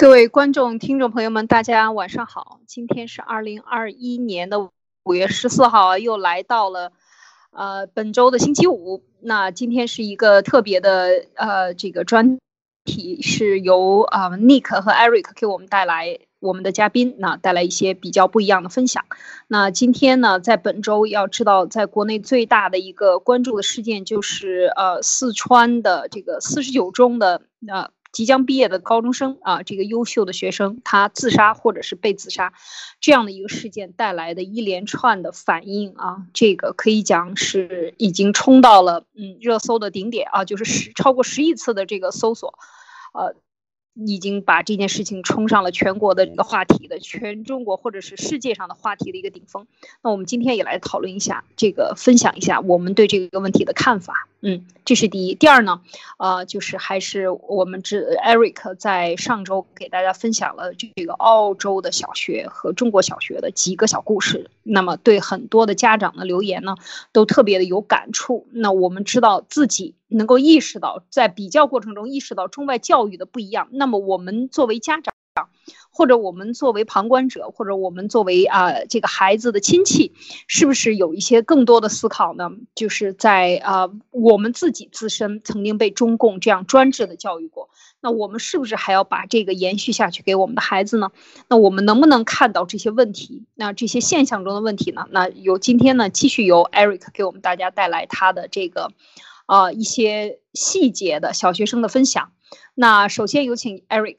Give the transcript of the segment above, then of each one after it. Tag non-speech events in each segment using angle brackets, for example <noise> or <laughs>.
各位观众、听众朋友们，大家晚上好。今天是二零二一年的五月十四号，又来到了呃本周的星期五。那今天是一个特别的呃这个专题，是由啊 Nick 和 Eric 给我们带来我们的嘉宾，那带来一些比较不一样的分享。那今天呢，在本周要知道，在国内最大的一个关注的事件就是呃四川的这个四十九中的呃。即将毕业的高中生啊，这个优秀的学生他自杀或者是被自杀，这样的一个事件带来的一连串的反应啊，这个可以讲是已经冲到了嗯热搜的顶点啊，就是十超过十亿次的这个搜索，呃。已经把这件事情冲上了全国的这个话题的全中国或者是世界上的话题的一个顶峰。那我们今天也来讨论一下这个，分享一下我们对这个问题的看法。嗯，这是第一。第二呢，呃，就是还是我们这 Eric 在上周给大家分享了这个澳洲的小学和中国小学的几个小故事。那么对很多的家长的留言呢，都特别的有感触。那我们知道自己。能够意识到，在比较过程中意识到中外教育的不一样，那么我们作为家长，或者我们作为旁观者，或者我们作为啊这个孩子的亲戚，是不是有一些更多的思考呢？就是在啊我们自己自身曾经被中共这样专制的教育过，那我们是不是还要把这个延续下去给我们的孩子呢？那我们能不能看到这些问题？那这些现象中的问题呢？那由今天呢继续由 Eric 给我们大家带来他的这个。啊，一些细节的小学生的分享。那首先有请 Eric。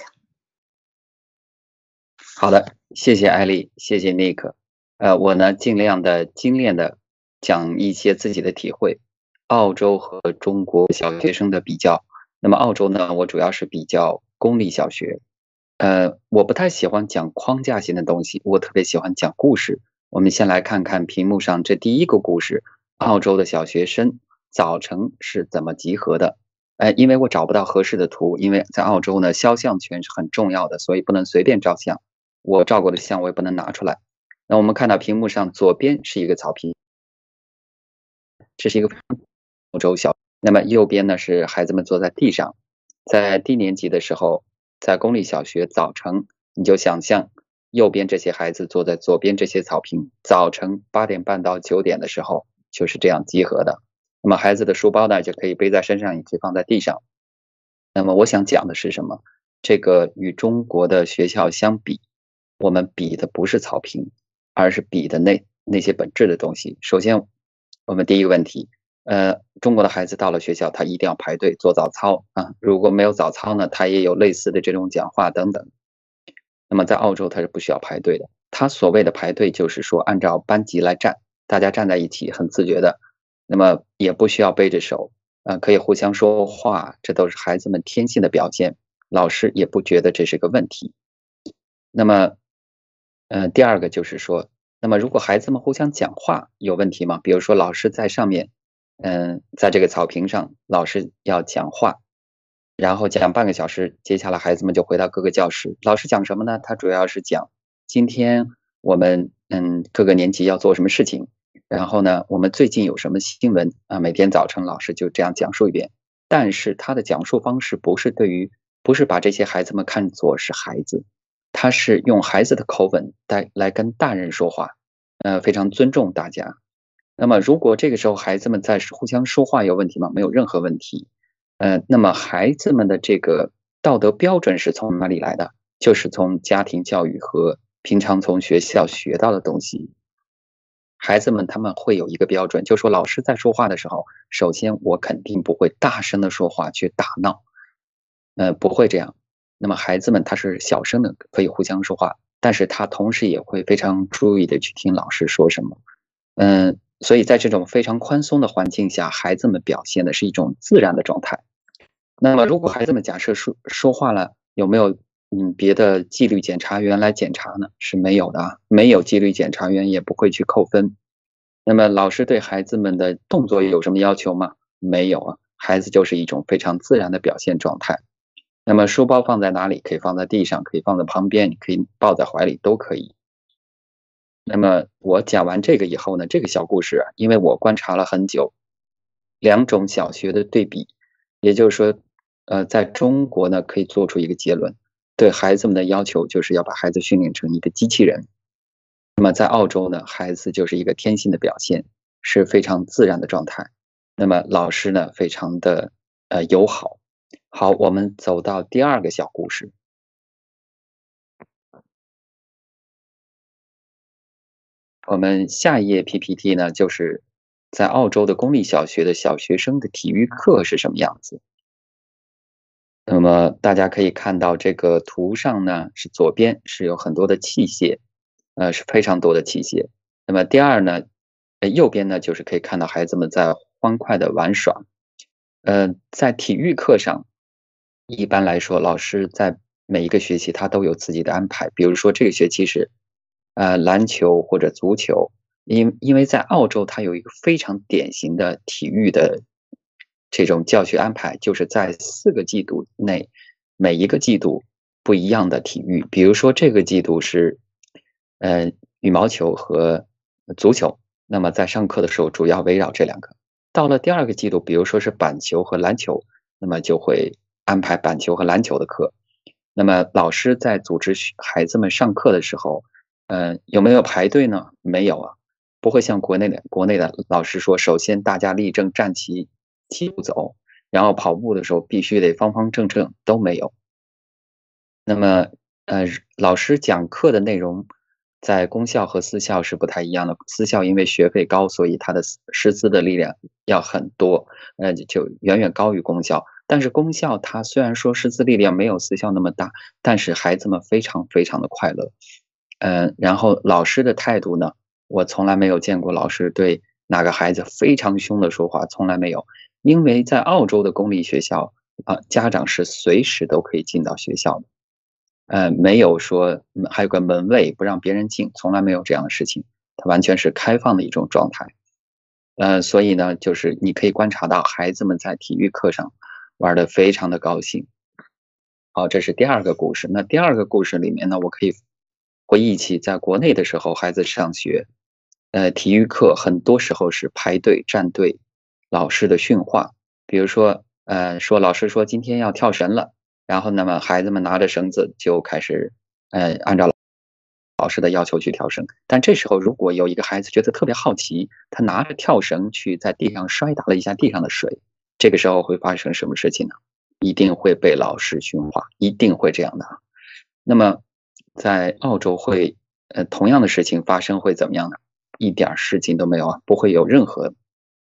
好的，谢谢艾丽，谢谢 Nick。呃，我呢尽量的精炼的讲一些自己的体会。澳洲和中国小学生的比较。那么澳洲呢，我主要是比较公立小学。呃，我不太喜欢讲框架性的东西，我特别喜欢讲故事。我们先来看看屏幕上这第一个故事：澳洲的小学生。早晨是怎么集合的？哎，因为我找不到合适的图，因为在澳洲呢，肖像权是很重要的，所以不能随便照相。我照过的相我也不能拿出来。那我们看到屏幕上左边是一个草坪，这是一个澳洲小。那么右边呢是孩子们坐在地上，在低年级的时候，在公立小学早晨，你就想象右边这些孩子坐在左边这些草坪，早晨八点半到九点的时候就是这样集合的。那么孩子的书包呢，就可以背在身上，也可以放在地上。那么我想讲的是什么？这个与中国的学校相比，我们比的不是草坪，而是比的那那些本质的东西。首先，我们第一个问题，呃，中国的孩子到了学校，他一定要排队做早操啊。如果没有早操呢，他也有类似的这种讲话等等。那么在澳洲，他是不需要排队的。他所谓的排队，就是说按照班级来站，大家站在一起，很自觉的。那么也不需要背着手，啊，可以互相说话，这都是孩子们天性的表现，老师也不觉得这是个问题。那么，嗯，第二个就是说，那么如果孩子们互相讲话有问题吗？比如说老师在上面，嗯，在这个草坪上，老师要讲话，然后讲半个小时，接下来孩子们就回到各个教室，老师讲什么呢？他主要是讲今天我们嗯各个年级要做什么事情。然后呢，我们最近有什么新闻啊？每天早晨老师就这样讲述一遍。但是他的讲述方式不是对于，不是把这些孩子们看作是孩子，他是用孩子的口吻来来跟大人说话，呃，非常尊重大家。那么如果这个时候孩子们在互相说话有问题吗？没有任何问题。呃，那么孩子们的这个道德标准是从哪里来的？就是从家庭教育和平常从学校学到的东西。孩子们他们会有一个标准，就说老师在说话的时候，首先我肯定不会大声的说话去打闹，呃，不会这样。那么孩子们他是小声的，可以互相说话，但是他同时也会非常注意的去听老师说什么。嗯，所以在这种非常宽松的环境下，孩子们表现的是一种自然的状态。那么如果孩子们假设说说话了，有没有？嗯，别的纪律检查员来检查呢是没有的啊，没有纪律检查员也不会去扣分。那么老师对孩子们的动作有什么要求吗？没有啊，孩子就是一种非常自然的表现状态。那么书包放在哪里？可以放在地上，可以放在旁边，你可以抱在怀里都可以。那么我讲完这个以后呢，这个小故事，因为我观察了很久，两种小学的对比，也就是说，呃，在中国呢可以做出一个结论。对孩子们的要求就是要把孩子训练成一个机器人。那么在澳洲呢，孩子就是一个天性的表现，是非常自然的状态。那么老师呢，非常的呃友好。好，我们走到第二个小故事。我们下一页 PPT 呢，就是在澳洲的公立小学的小学生的体育课是什么样子。那么大家可以看到这个图上呢，是左边是有很多的器械，呃，是非常多的器械。那么第二呢，呃，右边呢就是可以看到孩子们在欢快的玩耍。呃，在体育课上，一般来说，老师在每一个学期他都有自己的安排。比如说这个学期是，呃，篮球或者足球。因因为在澳洲，它有一个非常典型的体育的。这种教学安排就是在四个季度内，每一个季度不一样的体育。比如说这个季度是，呃，羽毛球和足球。那么在上课的时候，主要围绕这两个。到了第二个季度，比如说是板球和篮球，那么就会安排板球和篮球的课。那么老师在组织孩子们上课的时候，嗯，有没有排队呢？没有啊，不会像国内的国内的老师说，首先大家立正站齐。齐步走，然后跑步的时候必须得方方正正，都没有。那么，呃，老师讲课的内容在公校和私校是不太一样的。私校因为学费高，所以它的师资的力量要很多，呃，就远远高于公校。但是公校它虽然说师资力量没有私校那么大，但是孩子们非常非常的快乐。嗯，然后老师的态度呢，我从来没有见过老师对哪个孩子非常凶的说话，从来没有。因为在澳洲的公立学校啊，家长是随时都可以进到学校的，呃，没有说还有个门卫不让别人进，从来没有这样的事情，它完全是开放的一种状态，呃，所以呢，就是你可以观察到孩子们在体育课上玩的非常的高兴。好，这是第二个故事。那第二个故事里面呢，我可以回忆起在国内的时候，孩子上学，呃，体育课很多时候是排队站队。老师的训话，比如说，呃，说老师说今天要跳绳了，然后那么孩子们拿着绳子就开始，呃，按照老师的要求去跳绳。但这时候如果有一个孩子觉得特别好奇，他拿着跳绳去在地上摔打了一下地上的水，这个时候会发生什么事情呢？一定会被老师训话，一定会这样的。那么在澳洲会，呃，同样的事情发生会怎么样呢？一点事情都没有啊，不会有任何。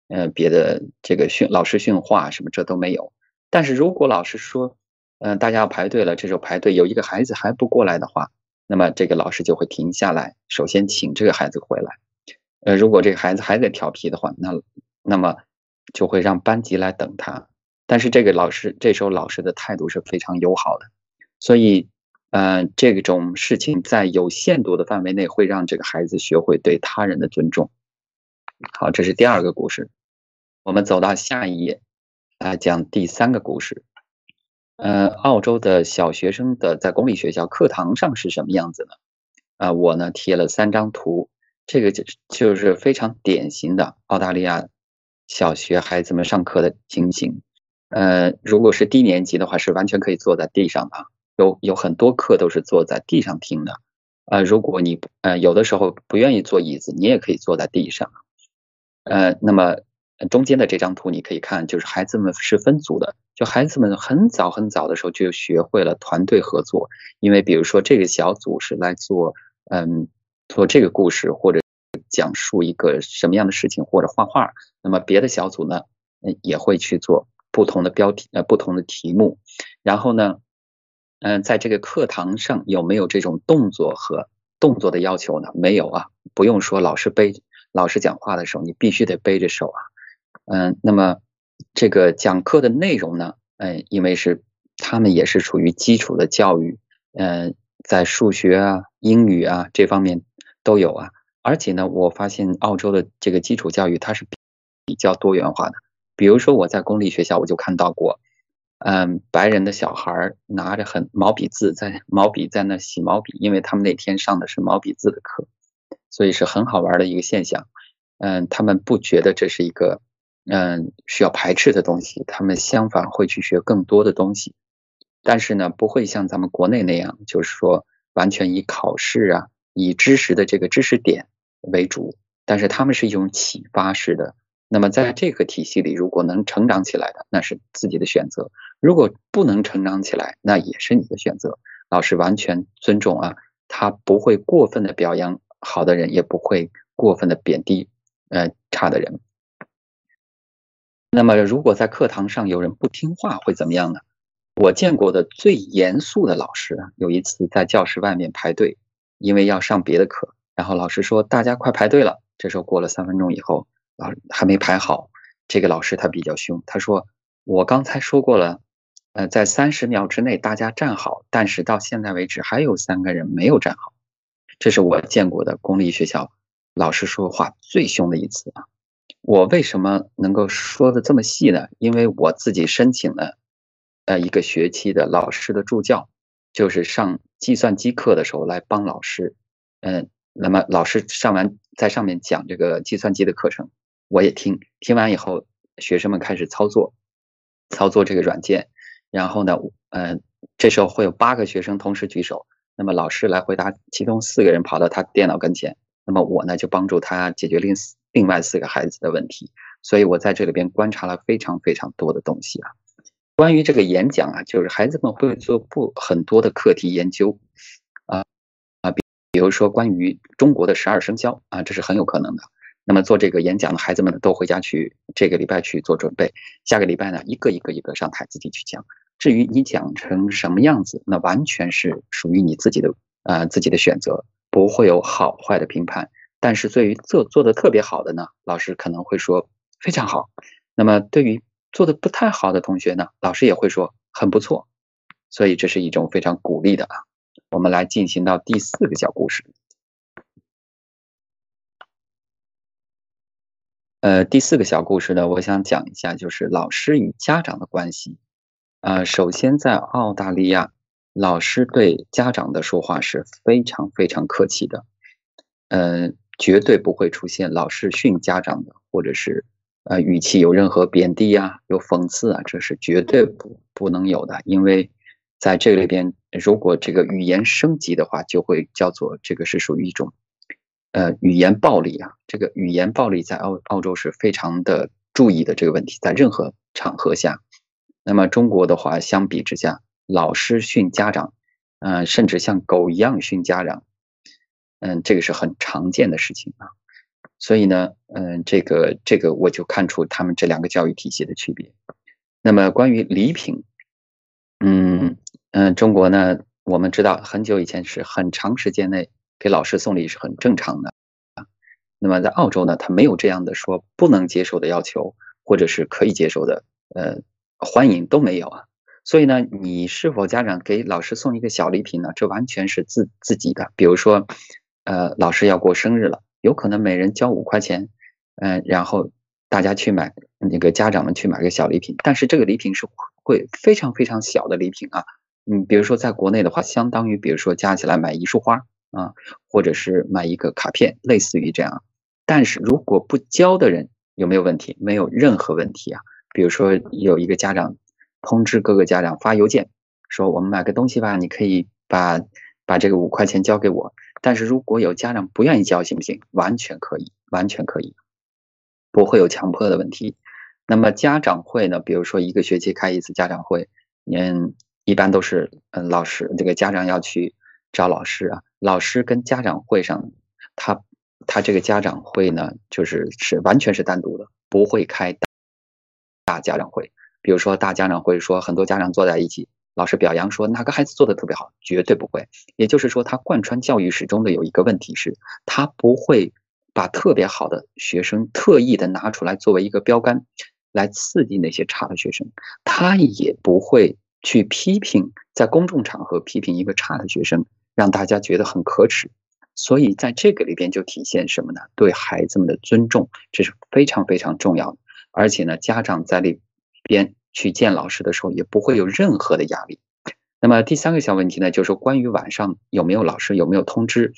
呃，别的这个训老师训话什么这都没有。但是如果老师说，嗯，大家要排队了，这时候排队有一个孩子还不过来的话，那么这个老师就会停下来，首先请这个孩子回来。呃，如果这个孩子还在调皮的话，那那么就会让班级来等他。但是这个老师这时候老师的态度是非常友好的，所以，嗯，这种事情在有限度的范围内会让这个孩子学会对他人的尊重。好，这是第二个故事。我们走到下一页，来讲第三个故事。呃，澳洲的小学生的在公立学校课堂上是什么样子呢？啊，我呢贴了三张图，这个就就是非常典型的澳大利亚小学孩子们上课的情形。呃，如果是低年级的话，是完全可以坐在地上的，有有很多课都是坐在地上听的。啊，如果你呃有的时候不愿意坐椅子，你也可以坐在地上。呃，那么中间的这张图你可以看，就是孩子们是分组的，就孩子们很早很早的时候就学会了团队合作。因为比如说这个小组是来做，嗯，做这个故事或者讲述一个什么样的事情或者画画，那么别的小组呢，也会去做不同的标题呃不同的题目。然后呢，嗯，在这个课堂上有没有这种动作和动作的要求呢？没有啊，不用说老师背。老师讲话的时候，你必须得背着手啊，嗯，那么这个讲课的内容呢，嗯，因为是他们也是属于基础的教育，嗯，在数学啊、英语啊这方面都有啊，而且呢，我发现澳洲的这个基础教育它是比较多元化的，比如说我在公立学校我就看到过，嗯，白人的小孩拿着很毛笔字在毛笔在那洗毛笔，因为他们那天上的是毛笔字的课。所以是很好玩的一个现象，嗯，他们不觉得这是一个嗯需要排斥的东西，他们相反会去学更多的东西。但是呢，不会像咱们国内那样，就是说完全以考试啊，以知识的这个知识点为主。但是他们是一种启发式的。那么在这个体系里，如果能成长起来的，那是自己的选择；如果不能成长起来，那也是你的选择。老师完全尊重啊，他不会过分的表扬好的人，也不会过分的贬低呃差的人。那么如果在课堂上有人不听话，会怎么样呢？我见过的最严肃的老师啊，有一次在教室外面排队，因为要上别的课，然后老师说大家快排队了。这时候过了三分钟以后。老还没排好，这个老师他比较凶，他说：“我刚才说过了，呃，在三十秒之内大家站好，但是到现在为止还有三个人没有站好。”这是我见过的公立学校老师说话最凶的一次啊！我为什么能够说的这么细呢？因为我自己申请了呃一个学期的老师的助教，就是上计算机课的时候来帮老师，嗯，那么老师上完在上面讲这个计算机的课程。我也听听完以后，学生们开始操作，操作这个软件，然后呢，嗯，这时候会有八个学生同时举手，那么老师来回答，其中四个人跑到他电脑跟前，那么我呢就帮助他解决另另外四个孩子的问题，所以我在这里边观察了非常非常多的东西啊。关于这个演讲啊，就是孩子们会做不很多的课题研究啊啊，比比如说关于中国的十二生肖啊，这是很有可能的。那么做这个演讲的孩子们都回家去这个礼拜去做准备，下个礼拜呢一个一个一个上台自己去讲。至于你讲成什么样子，那完全是属于你自己的呃自己的选择，不会有好坏的评判。但是对于做做的特别好的呢，老师可能会说非常好。那么对于做的不太好的同学呢，老师也会说很不错。所以这是一种非常鼓励的啊。我们来进行到第四个小故事。呃，第四个小故事呢，我想讲一下，就是老师与家长的关系。呃，首先在澳大利亚，老师对家长的说话是非常非常客气的，嗯，绝对不会出现老师训家长的，或者是呃语气有任何贬低啊、有讽刺啊，这是绝对不不能有的，因为在这里边，如果这个语言升级的话，就会叫做这个是属于一种。呃，语言暴力啊，这个语言暴力在澳澳洲是非常的注意的这个问题，在任何场合下，那么中国的话，相比之下，老师训家长，嗯，甚至像狗一样训家长，嗯，这个是很常见的事情啊。所以呢，嗯，这个这个我就看出他们这两个教育体系的区别。那么关于礼品，嗯嗯，中国呢，我们知道很久以前是很长时间内。给老师送礼是很正常的啊。那么在澳洲呢，他没有这样的说不能接受的要求，或者是可以接受的，呃，欢迎都没有啊。所以呢，你是否家长给老师送一个小礼品呢？这完全是自自己的。比如说，呃，老师要过生日了，有可能每人交五块钱，嗯，然后大家去买那个家长们去买个小礼品，但是这个礼品是会非常非常小的礼品啊。嗯，比如说在国内的话，相当于比如说加起来买一束花。啊，或者是买一个卡片，类似于这样。但是如果不交的人有没有问题？没有任何问题啊。比如说有一个家长通知各个家长发邮件说我们买个东西吧，你可以把把这个五块钱交给我。但是如果有家长不愿意交，行不行？完全可以，完全可以，不会有强迫的问题。那么家长会呢？比如说一个学期开一次家长会，嗯，一般都是嗯老师这个家长要去。找老师啊，老师跟家长会上，他他这个家长会呢，就是是完全是单独的，不会开大家长会。比如说大家长会说很多家长坐在一起，老师表扬说哪个孩子做的特别好，绝对不会。也就是说，他贯穿教育始终的有一个问题是，他不会把特别好的学生特意的拿出来作为一个标杆来刺激那些差的学生，他也不会去批评在公众场合批评一个差的学生。让大家觉得很可耻，所以在这个里边就体现什么呢？对孩子们的尊重，这是非常非常重要的。而且呢，家长在里边去见老师的时候，也不会有任何的压力。那么第三个小问题呢，就是关于晚上有没有老师有没有通知？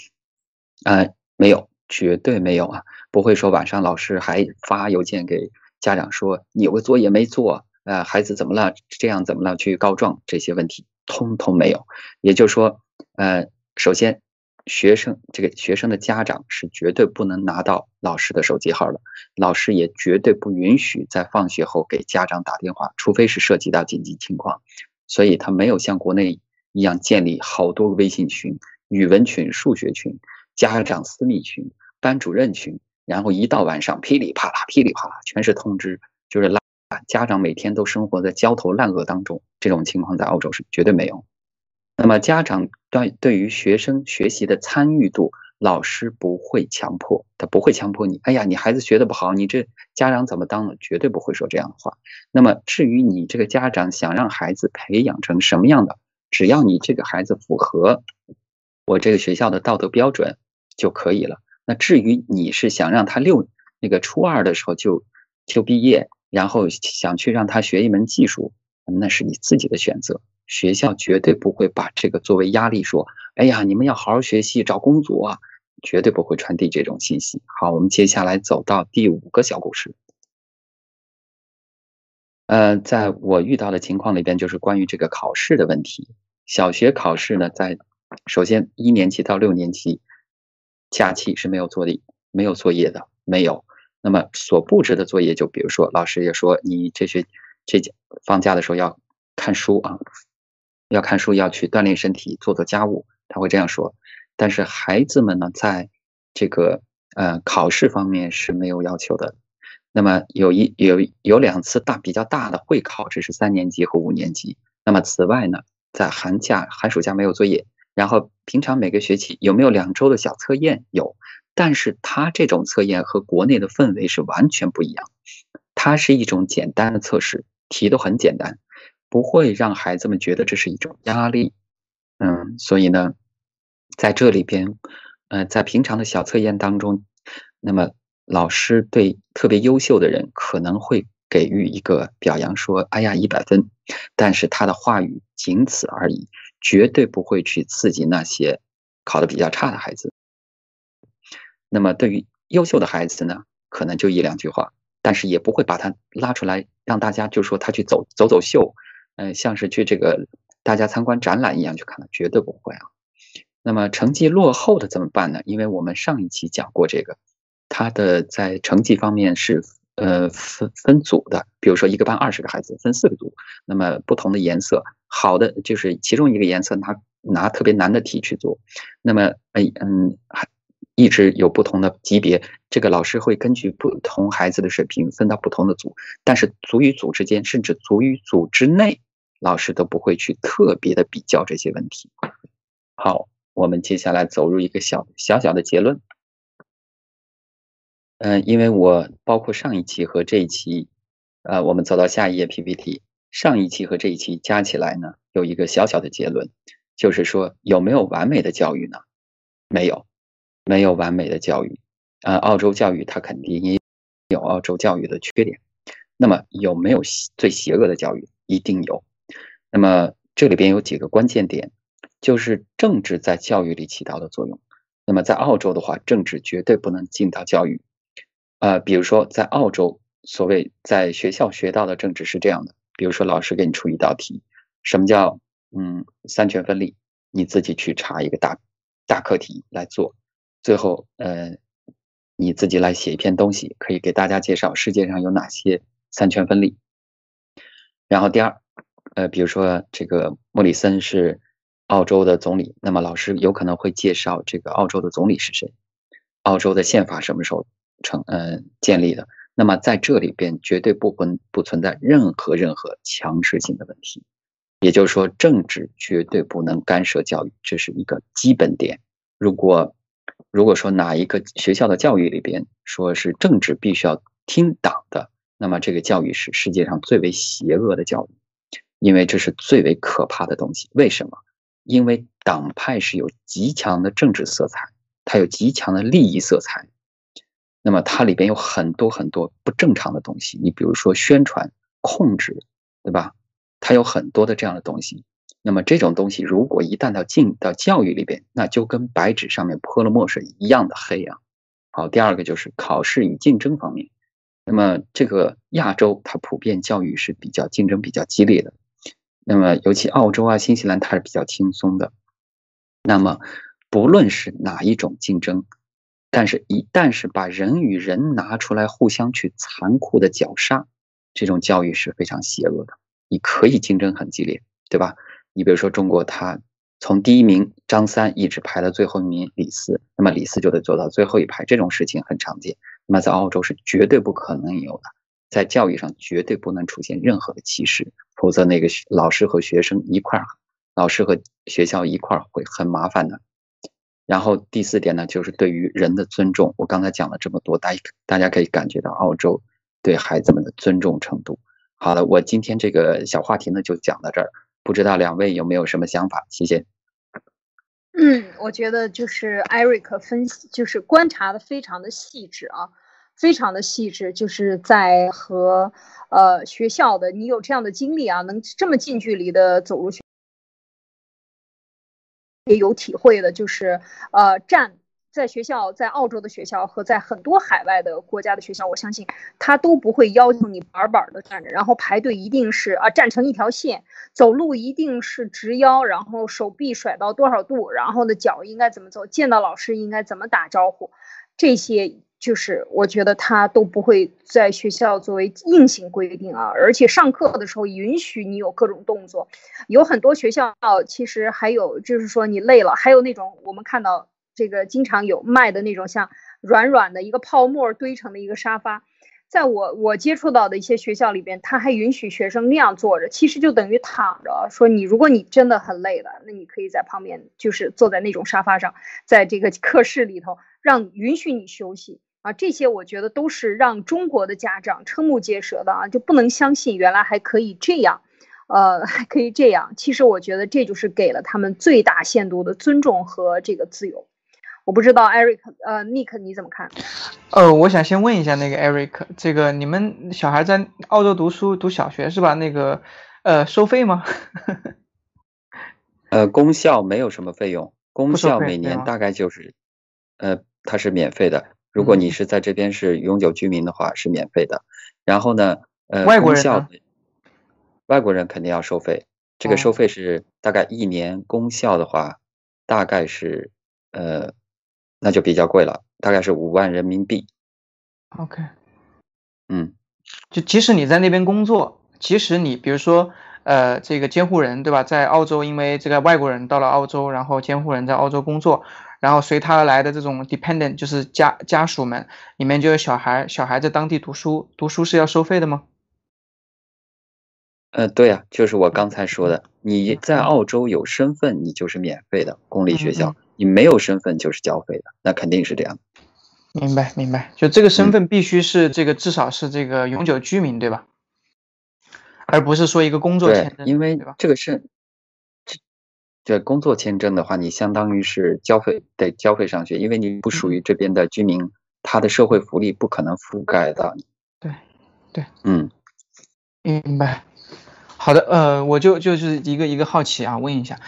呃，没有，绝对没有啊，不会说晚上老师还发邮件给家长说你有个作业没做，呃，孩子怎么了？这样怎么了？去告状这些问题通通没有。也就是说，呃，首先，学生这个学生的家长是绝对不能拿到老师的手机号的，老师也绝对不允许在放学后给家长打电话，除非是涉及到紧急情况。所以，他没有像国内一样建立好多个微信群、语文群、数学群、家长私密群、班主任群，然后一到晚上噼里啪啦、噼里啪啦全是通知，就是拉家长每天都生活在焦头烂额当中。这种情况在澳洲是绝对没有。那么，家长对对于学生学习的参与度，老师不会强迫，他不会强迫你。哎呀，你孩子学的不好，你这家长怎么当呢？绝对不会说这样的话。那么，至于你这个家长想让孩子培养成什么样的，只要你这个孩子符合我这个学校的道德标准就可以了。那至于你是想让他六那个初二的时候就就毕业，然后想去让他学一门技术，那是你自己的选择。学校绝对不会把这个作为压力，说：“哎呀，你们要好好学习，找工作啊！”绝对不会传递这种信息。好，我们接下来走到第五个小故事。呃，在我遇到的情况里边，就是关于这个考试的问题。小学考试呢，在首先一年级到六年级假期是没有作业、没有作业的，没有。那么所布置的作业，就比如说老师也说，你这学这放假的时候要看书啊。要看书，要去锻炼身体，做做家务，他会这样说。但是孩子们呢，在这个呃考试方面是没有要求的。那么有一有有两次大比较大的会考，这是三年级和五年级。那么此外呢，在寒假寒暑假没有作业，然后平常每个学期有没有两周的小测验？有，但是它这种测验和国内的氛围是完全不一样。它是一种简单的测试，题都很简单。不会让孩子们觉得这是一种压力，嗯，所以呢，在这里边，呃，在平常的小测验当中，那么老师对特别优秀的人可能会给予一个表扬，说“哎呀，一百分”，但是他的话语仅此而已，绝对不会去刺激那些考的比较差的孩子。那么对于优秀的孩子呢，可能就一两句话，但是也不会把他拉出来让大家就说他去走走走秀。嗯，像是去这个大家参观展览一样去看的，绝对不会啊。那么成绩落后的怎么办呢？因为我们上一期讲过这个，他的在成绩方面是呃分分组的，比如说一个班二十个孩子分四个组，那么不同的颜色，好的就是其中一个颜色拿拿特别难的题去做，那么哎嗯还一直有不同的级别，这个老师会根据不同孩子的水平分到不同的组，但是组与组之间，甚至组与组之内。老师都不会去特别的比较这些问题。好，我们接下来走入一个小小小的结论。嗯，因为我包括上一期和这一期，呃，我们走到下一页 PPT，上一期和这一期加起来呢，有一个小小的结论，就是说有没有完美的教育呢？没有，没有完美的教育。啊，澳洲教育它肯定也有澳洲教育的缺点。那么有没有最邪恶的教育？一定有。那么这里边有几个关键点，就是政治在教育里起到的作用。那么在澳洲的话，政治绝对不能进到教育。呃，比如说在澳洲，所谓在学校学到的政治是这样的：，比如说老师给你出一道题，什么叫嗯三权分立？你自己去查一个大大课题来做，最后呃你自己来写一篇东西，可以给大家介绍世界上有哪些三权分立。然后第二。呃，比如说这个莫里森是澳洲的总理，那么老师有可能会介绍这个澳洲的总理是谁，澳洲的宪法什么时候成呃建立的？那么在这里边绝对不存不存在任何任何强制性的问题，也就是说政治绝对不能干涉教育，这是一个基本点。如果如果说哪一个学校的教育里边说是政治必须要听党的，那么这个教育是世界上最为邪恶的教育。因为这是最为可怕的东西。为什么？因为党派是有极强的政治色彩，它有极强的利益色彩。那么它里边有很多很多不正常的东西。你比如说宣传、控制，对吧？它有很多的这样的东西。那么这种东西如果一旦到进到教育里边，那就跟白纸上面泼了墨水一样的黑啊。好，第二个就是考试与竞争方面。那么这个亚洲它普遍教育是比较竞争比较激烈的。那么尤其澳洲啊、新西兰，它是比较轻松的。那么不论是哪一种竞争，但是一旦是把人与人拿出来互相去残酷的绞杀，这种教育是非常邪恶的。你可以竞争很激烈，对吧？你比如说中国，它从第一名张三一直排到最后一名李四，那么李四就得坐到最后一排，这种事情很常见。那么在澳洲是绝对不可能有的，在教育上绝对不能出现任何的歧视，否则那个老师和学生一块儿，老师和学校一块儿会很麻烦的。然后第四点呢，就是对于人的尊重。我刚才讲了这么多，大家大家可以感觉到澳洲对孩子们的尊重程度。好了，我今天这个小话题呢就讲到这儿。不知道两位有没有什么想法？谢谢。嗯，我觉得就是 Eric 分析，就是观察的非常的细致啊，非常的细致。就是在和呃学校的，你有这样的经历啊，能这么近距离的走入学，也有体会的，就是呃站。在学校，在澳洲的学校和在很多海外的国家的学校，我相信他都不会要求你板板的站着，然后排队一定是啊站成一条线，走路一定是直腰，然后手臂甩到多少度，然后呢脚应该怎么走，见到老师应该怎么打招呼，这些就是我觉得他都不会在学校作为硬性规定啊，而且上课的时候允许你有各种动作，有很多学校其实还有就是说你累了，还有那种我们看到。这个经常有卖的那种像软软的一个泡沫堆成的一个沙发，在我我接触到的一些学校里边，他还允许学生那样坐着，其实就等于躺着。说你如果你真的很累了，那你可以在旁边，就是坐在那种沙发上，在这个课室里头，让允许你休息啊。这些我觉得都是让中国的家长瞠目结舌的啊，就不能相信原来还可以这样，呃，<laughs> 还可以这样。其实我觉得这就是给了他们最大限度的尊重和这个自由。我不知道，Eric，呃，Nick，你怎么看？呃，我想先问一下那个 Eric，这个你们小孩在澳洲读书读小学是吧？那个，呃，收费吗？<laughs> 呃，公校没有什么费用，公校每年大概就是，呃，它是免费的。如果你是在这边是永久居民的话，是免费的。然后呢，呃，外国人外国人肯定要收费。这个收费是大概一年功效的话，大概是，呃。那就比较贵了，大概是五万人民币。OK，嗯，就即使你在那边工作，即使你比如说呃这个监护人对吧，在澳洲，因为这个外国人到了澳洲，然后监护人在澳洲工作，然后随他而来的这种 dependent 就是家家属们，里面就有小孩，小孩在当地读书，读书是要收费的吗？呃，对啊，就是我刚才说的，你在澳洲有身份，你就是免费的公立学校。你没有身份就是交费的，那肯定是这样。明白，明白。就这个身份必须是这个，至少是这个永久居民，对吧？而不是说一个工作签证。因为这个是这这工作签证的话，你相当于是交费得交费上学，因为你不属于这边的居民，他的社会福利不可能覆盖到你。对，对，嗯，明白。好的，呃，我就就是一个一个好奇啊，问一下。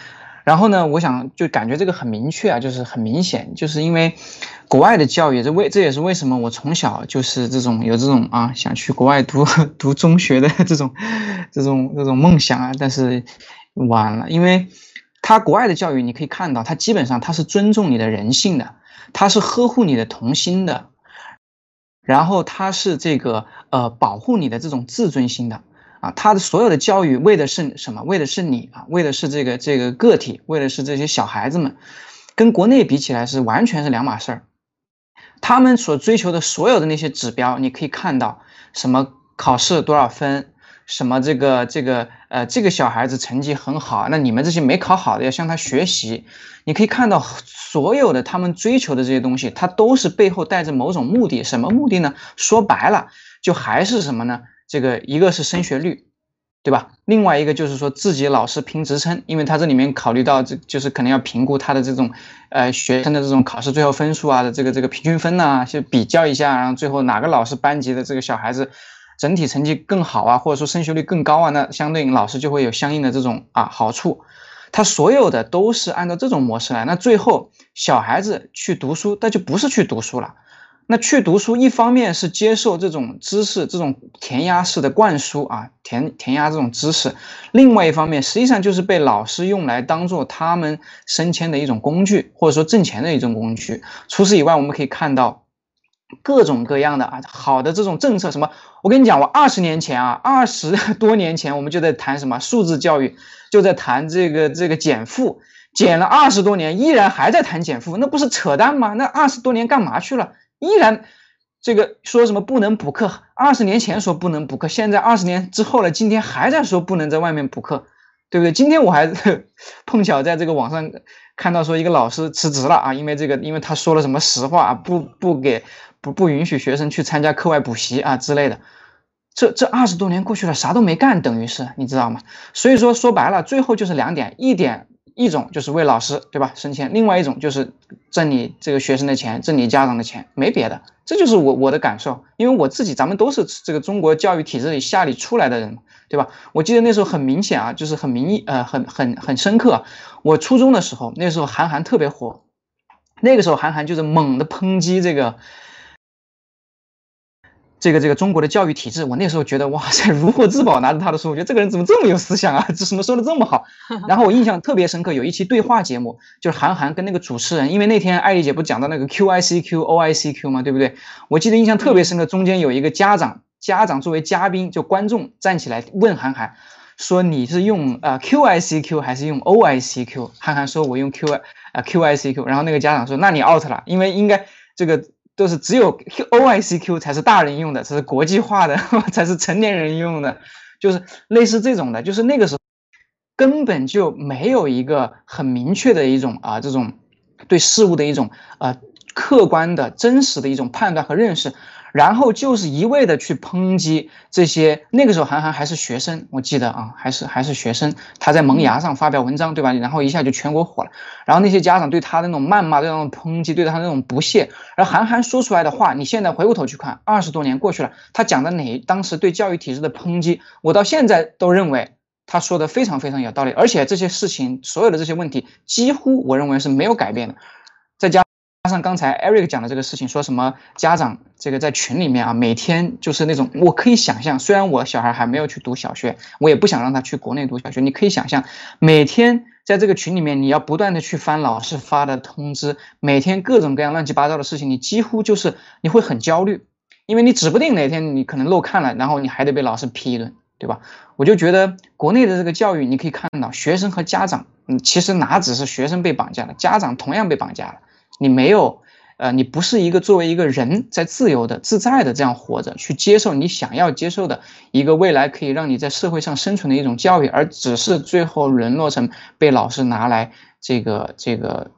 然后呢，我想就感觉这个很明确啊，就是很明显，就是因为国外的教育，这为这也是为什么我从小就是这种有这种啊想去国外读 <laughs> 读中学的这种这种这种梦想啊，但是晚了，因为他国外的教育你可以看到，他基本上他是尊重你的人性的，他是呵护你的童心的，然后他是这个呃保护你的这种自尊心的。啊，他的所有的教育为的是什么？为的是你啊，为的是这个这个个体，为的是这些小孩子们，跟国内比起来是完全是两码事儿。他们所追求的所有的那些指标，你可以看到什么考试多少分，什么这个这个呃这个小孩子成绩很好，那你们这些没考好的要向他学习。你可以看到所有的他们追求的这些东西，它都是背后带着某种目的。什么目的呢？说白了，就还是什么呢？这个一个是升学率，对吧？另外一个就是说自己老是评职称，因为他这里面考虑到这就是可能要评估他的这种呃学生的这种考试最后分数啊的这个这个平均分呐，去比较一下，然后最后哪个老师班级的这个小孩子整体成绩更好啊，或者说升学率更高啊，那相对应老师就会有相应的这种啊好处。他所有的都是按照这种模式来，那最后小孩子去读书，那就不是去读书了。那去读书，一方面是接受这种知识，这种填鸭式的灌输啊，填填鸭这种知识；另外一方面，实际上就是被老师用来当做他们升迁的一种工具，或者说挣钱的一种工具。除此以外，我们可以看到各种各样的啊好的这种政策。什么？我跟你讲，我二十年前啊，二十 <laughs> 多年前我们就在谈什么数字教育，就在谈这个这个减负，减了二十多年，依然还在谈减负，那不是扯淡吗？那二十多年干嘛去了？依然，这个说什么不能补课？二十年前说不能补课，现在二十年之后了，今天还在说不能在外面补课，对不对？今天我还 <laughs> 碰巧在这个网上看到说一个老师辞职了啊，因为这个，因为他说了什么实话啊，不不给不不允许学生去参加课外补习啊之类的。这这二十多年过去了，啥都没干，等于是你知道吗？所以说说白了，最后就是两点，一点。一种就是为老师，对吧？升迁，另外一种就是挣你这个学生的钱，挣你家长的钱，没别的。这就是我我的感受，因为我自己，咱们都是这个中国教育体制里下里出来的人，对吧？我记得那时候很明显啊，就是很明呃，很很很深刻。我初中的时候，那时候韩寒特别火，那个时候韩寒就是猛的抨击这个。这个这个中国的教育体制，我那时候觉得哇塞，<laughs> 如获至宝，拿着他的书，我觉得这个人怎么这么有思想啊？<laughs> 这什么说的这么好？<laughs> 然后我印象特别深刻，有一期对话节目，就是韩寒跟那个主持人，因为那天艾丽姐不讲到那个 Q I C Q O I C Q 吗？对不对？我记得印象特别深刻，中间有一个家长，家长作为嘉宾，就观众站起来问韩寒，说你是用呃 Q I C Q 还是用 O I C Q？韩寒说我用 Q I 呃 Q I C Q，然后那个家长说那你 out 了，因为应该这个。都是只有 O I C Q 才是大人用的，才是国际化的，<laughs> 才是成年人用的，就是类似这种的，就是那个时候根本就没有一个很明确的一种啊，这种对事物的一种啊客观的真实的一种判断和认识。然后就是一味的去抨击这些，那个时候韩寒还是学生，我记得啊，还是还是学生，他在萌芽上发表文章，对吧？然后一下就全国火了。然后那些家长对他那种谩骂、对那种抨击、对他那种不屑，而韩寒说出来的话，你现在回过头去看，二十多年过去了，他讲的哪当时对教育体制的抨击，我到现在都认为他说的非常非常有道理，而且这些事情，所有的这些问题，几乎我认为是没有改变的，再加。加上刚才 Eric 讲的这个事情，说什么家长这个在群里面啊，每天就是那种，我可以想象，虽然我小孩还没有去读小学，我也不想让他去国内读小学。你可以想象，每天在这个群里面，你要不断的去翻老师发的通知，每天各种各样乱七八糟的事情，你几乎就是你会很焦虑，因为你指不定哪天你可能漏看了，然后你还得被老师批一顿，对吧？我就觉得国内的这个教育，你可以看到学生和家长，嗯，其实哪只是学生被绑架了，家长同样被绑架了。你没有，呃，你不是一个作为一个人在自由的、自在的这样活着，去接受你想要接受的一个未来可以让你在社会上生存的一种教育，而只是最后沦落成被老师拿来这个这个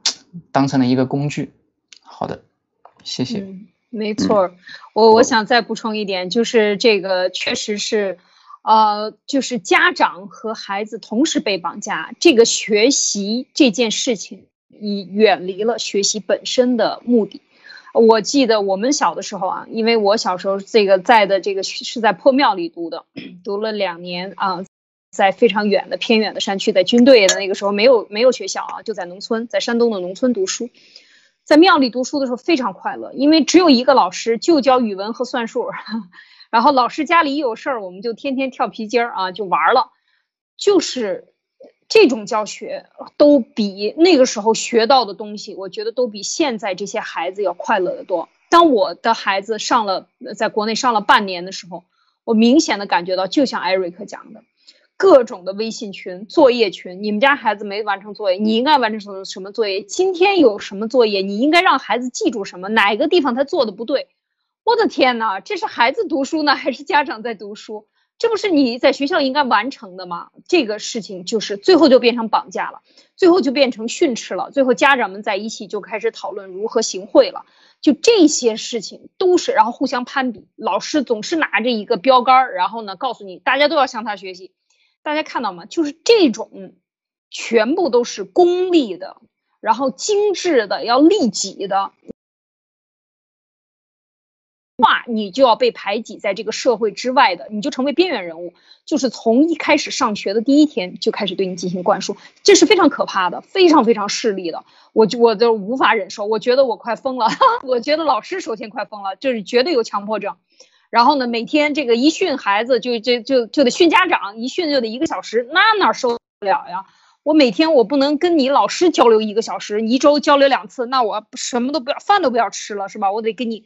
当成了一个工具。好的，谢谢。没错，我我想再补充一点，就是这个确实是，呃，就是家长和孩子同时被绑架，这个学习这件事情。已远离了学习本身的目的。我记得我们小的时候啊，因为我小时候这个在的这个是在破庙里读的，读了两年啊，在非常远的偏远的山区，在军队的那个时候没有没有学校啊，就在农村，在山东的农村读书。在庙里读书的时候非常快乐，因为只有一个老师，就教语文和算术。<laughs> 然后老师家里一有事儿，我们就天天跳皮筋儿啊，就玩了，就是。这种教学都比那个时候学到的东西，我觉得都比现在这些孩子要快乐的多。当我的孩子上了在国内上了半年的时候，我明显的感觉到，就像艾瑞克讲的，各种的微信群、作业群，你们家孩子没完成作业，你应该完成什么什么作业？今天有什么作业？你应该让孩子记住什么？哪个地方他做的不对？我的天哪，这是孩子读书呢，还是家长在读书？这不是你在学校应该完成的吗？这个事情就是最后就变成绑架了，最后就变成训斥了，最后家长们在一起就开始讨论如何行贿了。就这些事情都是，然后互相攀比，老师总是拿着一个标杆，然后呢告诉你大家都要向他学习。大家看到吗？就是这种，全部都是功利的，然后精致的，要利己的。话，你就要被排挤在这个社会之外的，你就成为边缘人物。就是从一开始上学的第一天就开始对你进行灌输，这是非常可怕的，非常非常势利的。我就我都无法忍受，我觉得我快疯了。<laughs> 我觉得老师首先快疯了，就是绝对有强迫症。然后呢，每天这个一训孩子就就就就得训家长，一训就得一个小时，那哪受得了呀？我每天我不能跟你老师交流一个小时，你一周交流两次，那我什么都不要，饭都不要吃了，是吧？我得跟你。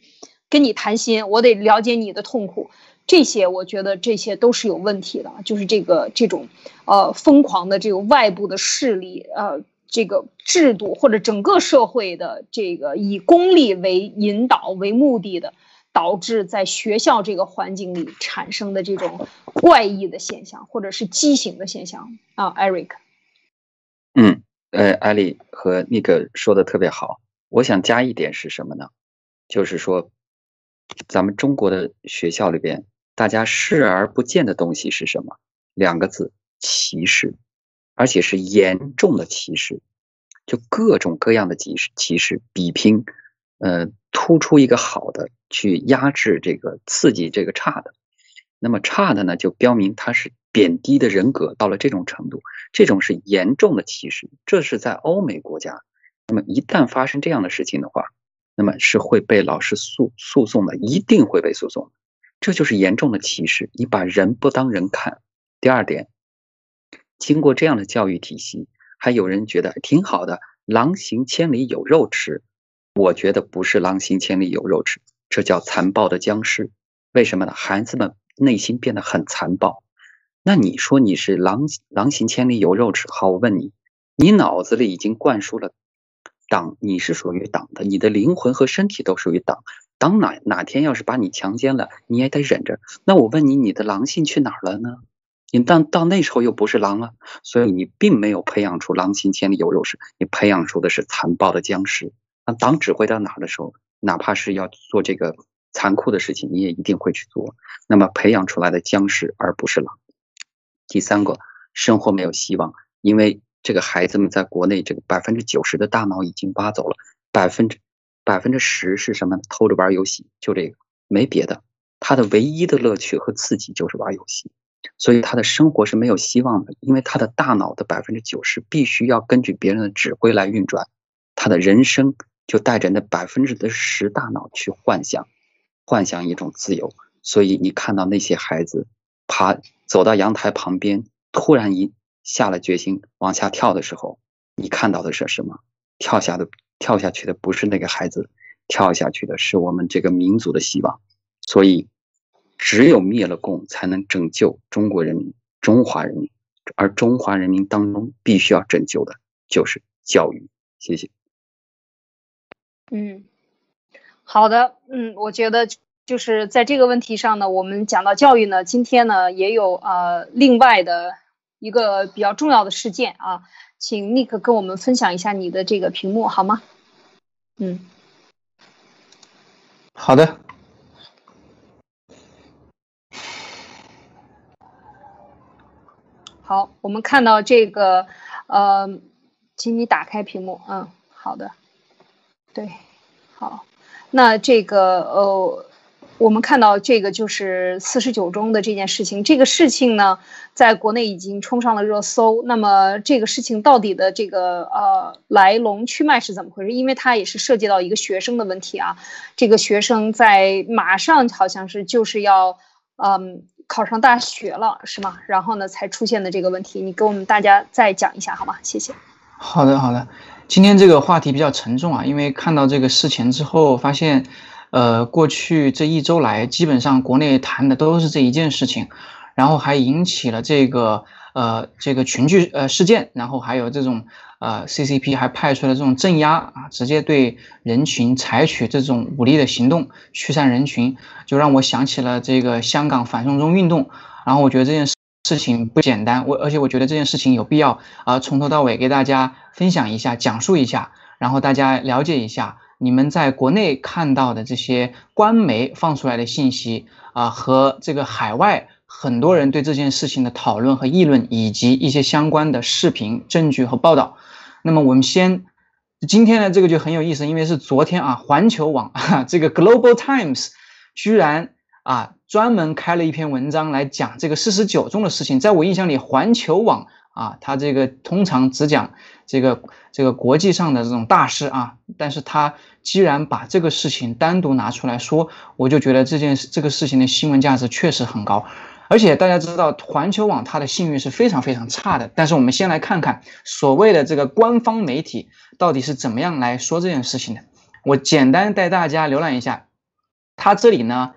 跟你谈心，我得了解你的痛苦，这些我觉得这些都是有问题的，就是这个这种，呃，疯狂的这个外部的势力，呃，这个制度或者整个社会的这个以功利为引导为目的的，导致在学校这个环境里产生的这种怪异的现象或者是畸形的现象啊，Eric，嗯，呃，艾丽和那个说的特别好，我想加一点是什么呢？就是说。咱们中国的学校里边，大家视而不见的东西是什么？两个字：歧视，而且是严重的歧视，就各种各样的歧视，歧视比拼，呃，突出一个好的，去压制这个刺激这个差的。那么差的呢，就标明他是贬低的人格到了这种程度，这种是严重的歧视。这是在欧美国家，那么一旦发生这样的事情的话。那么是会被老师诉诉讼的，一定会被诉讼，这就是严重的歧视。你把人不当人看。第二点，经过这样的教育体系，还有人觉得挺好的，狼行千里有肉吃。我觉得不是狼行千里有肉吃，这叫残暴的僵尸。为什么呢？孩子们内心变得很残暴。那你说你是狼狼行千里有肉吃？好，我问你，你脑子里已经灌输了。党，你是属于党的，你的灵魂和身体都属于党。党哪哪天要是把你强奸了，你也得忍着。那我问你，你的狼性去哪儿了呢？你到到那时候又不是狼了，所以你并没有培养出狼心千里有肉食，你培养出的是残暴的僵尸。那党指挥到哪儿的时候，哪怕是要做这个残酷的事情，你也一定会去做。那么培养出来的僵尸而不是狼。第三个，生活没有希望，因为。这个孩子们在国内，这个百分之九十的大脑已经挖走了，百分之百分之十是什么？偷着玩游戏，就这个，没别的。他的唯一的乐趣和刺激就是玩游戏，所以他的生活是没有希望的，因为他的大脑的百分之九十必须要根据别人的指挥来运转，他的人生就带着那百分之的十大脑去幻想，幻想一种自由。所以你看到那些孩子爬走到阳台旁边，突然一。下了决心往下跳的时候，你看到的是什么？跳下的跳下去的不是那个孩子，跳下去的是我们这个民族的希望。所以，只有灭了共，才能拯救中国人民、中华人民。而中华人民当中，必须要拯救的就是教育。谢谢。嗯，好的。嗯，我觉得就是在这个问题上呢，我们讲到教育呢，今天呢也有呃另外的。一个比较重要的事件啊，请 Nick 跟我们分享一下你的这个屏幕好吗？嗯，好的。好，我们看到这个，呃，请你打开屏幕。嗯，好的。对，好，那这个呃。我们看到这个就是四十九中的这件事情，这个事情呢，在国内已经冲上了热搜。那么这个事情到底的这个呃来龙去脉是怎么回事？因为它也是涉及到一个学生的问题啊。这个学生在马上好像是就是要嗯考上大学了，是吗？然后呢才出现的这个问题，你给我们大家再讲一下好吗？谢谢。好的，好的。今天这个话题比较沉重啊，因为看到这个事情之后发现。呃，过去这一周来，基本上国内谈的都是这一件事情，然后还引起了这个呃这个群聚呃事件，然后还有这种呃 CCP 还派出了这种镇压啊，直接对人群采取这种武力的行动，驱散人群，就让我想起了这个香港反送中运动。然后我觉得这件事事情不简单，我而且我觉得这件事情有必要啊从头到尾给大家分享一下，讲述一下，然后大家了解一下。你们在国内看到的这些官媒放出来的信息啊，和这个海外很多人对这件事情的讨论和议论，以及一些相关的视频、证据和报道。那么我们先，今天呢这个就很有意思，因为是昨天啊，环球网这个 Global Times 居然啊专门开了一篇文章来讲这个四十九中的事情。在我印象里，环球网啊，它这个通常只讲这个这个国际上的这种大事啊，但是它既然把这个事情单独拿出来说，我就觉得这件事这个事情的新闻价值确实很高。而且大家知道，环球网它的信誉是非常非常差的。但是我们先来看看所谓的这个官方媒体到底是怎么样来说这件事情的。我简单带大家浏览一下，它这里呢，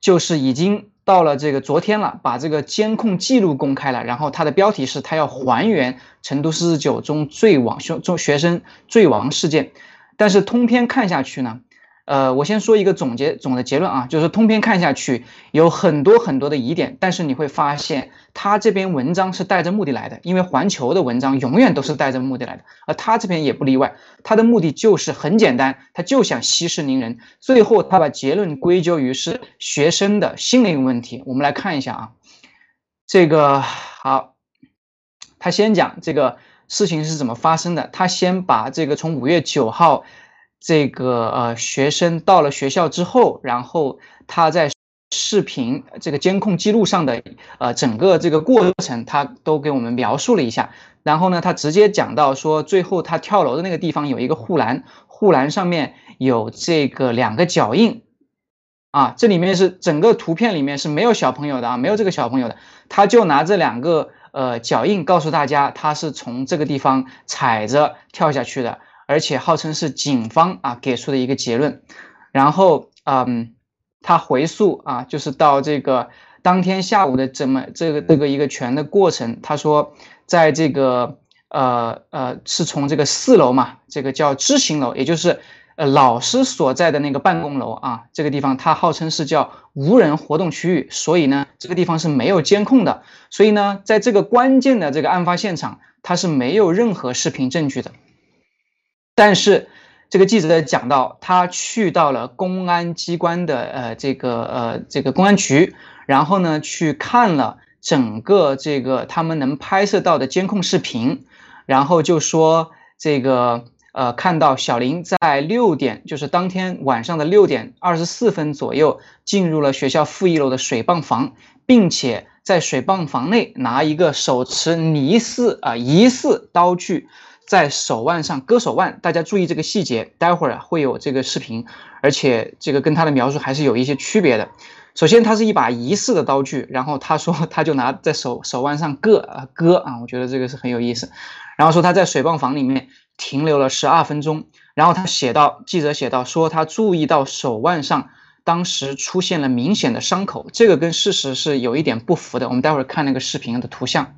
就是已经到了这个昨天了，把这个监控记录公开了。然后它的标题是它要还原成都四十九中坠亡学中学生坠亡事件。但是通篇看下去呢？呃，我先说一个总结总的结论啊，就是通篇看下去有很多很多的疑点，但是你会发现他这篇文章是带着目的来的，因为环球的文章永远都是带着目的来的，而他这篇也不例外，他的目的就是很简单，他就想息事宁人，最后他把结论归咎于是学生的心灵问题。我们来看一下啊，这个好，他先讲这个事情是怎么发生的，他先把这个从五月九号。这个呃，学生到了学校之后，然后他在视频这个监控记录上的呃整个这个过程，他都给我们描述了一下。然后呢，他直接讲到说，最后他跳楼的那个地方有一个护栏，护栏上面有这个两个脚印啊。这里面是整个图片里面是没有小朋友的啊，没有这个小朋友的。他就拿这两个呃脚印告诉大家，他是从这个地方踩着跳下去的。而且号称是警方啊给出的一个结论，然后嗯，他回溯啊，就是到这个当天下午的这么这个这个一个全的过程，他说在这个呃呃是从这个四楼嘛，这个叫知行楼，也就是呃老师所在的那个办公楼啊，这个地方他号称是叫无人活动区域，所以呢这个地方是没有监控的，所以呢在这个关键的这个案发现场，它是没有任何视频证据的。但是，这个记者讲到，他去到了公安机关的呃这个呃这个公安局，然后呢去看了整个这个他们能拍摄到的监控视频，然后就说这个呃看到小林在六点，就是当天晚上的六点二十四分左右进入了学校负一楼的水泵房，并且在水泵房内拿一个手持疑似啊疑似刀具。在手腕上割手腕，大家注意这个细节，待会儿会有这个视频，而且这个跟他的描述还是有一些区别的。首先，它是一把疑似的刀具，然后他说他就拿在手手腕上割啊割啊，我觉得这个是很有意思。然后说他在水泵房里面停留了十二分钟，然后他写到记者写到说他注意到手腕上当时出现了明显的伤口，这个跟事实是有一点不符的。我们待会儿看那个视频的图像。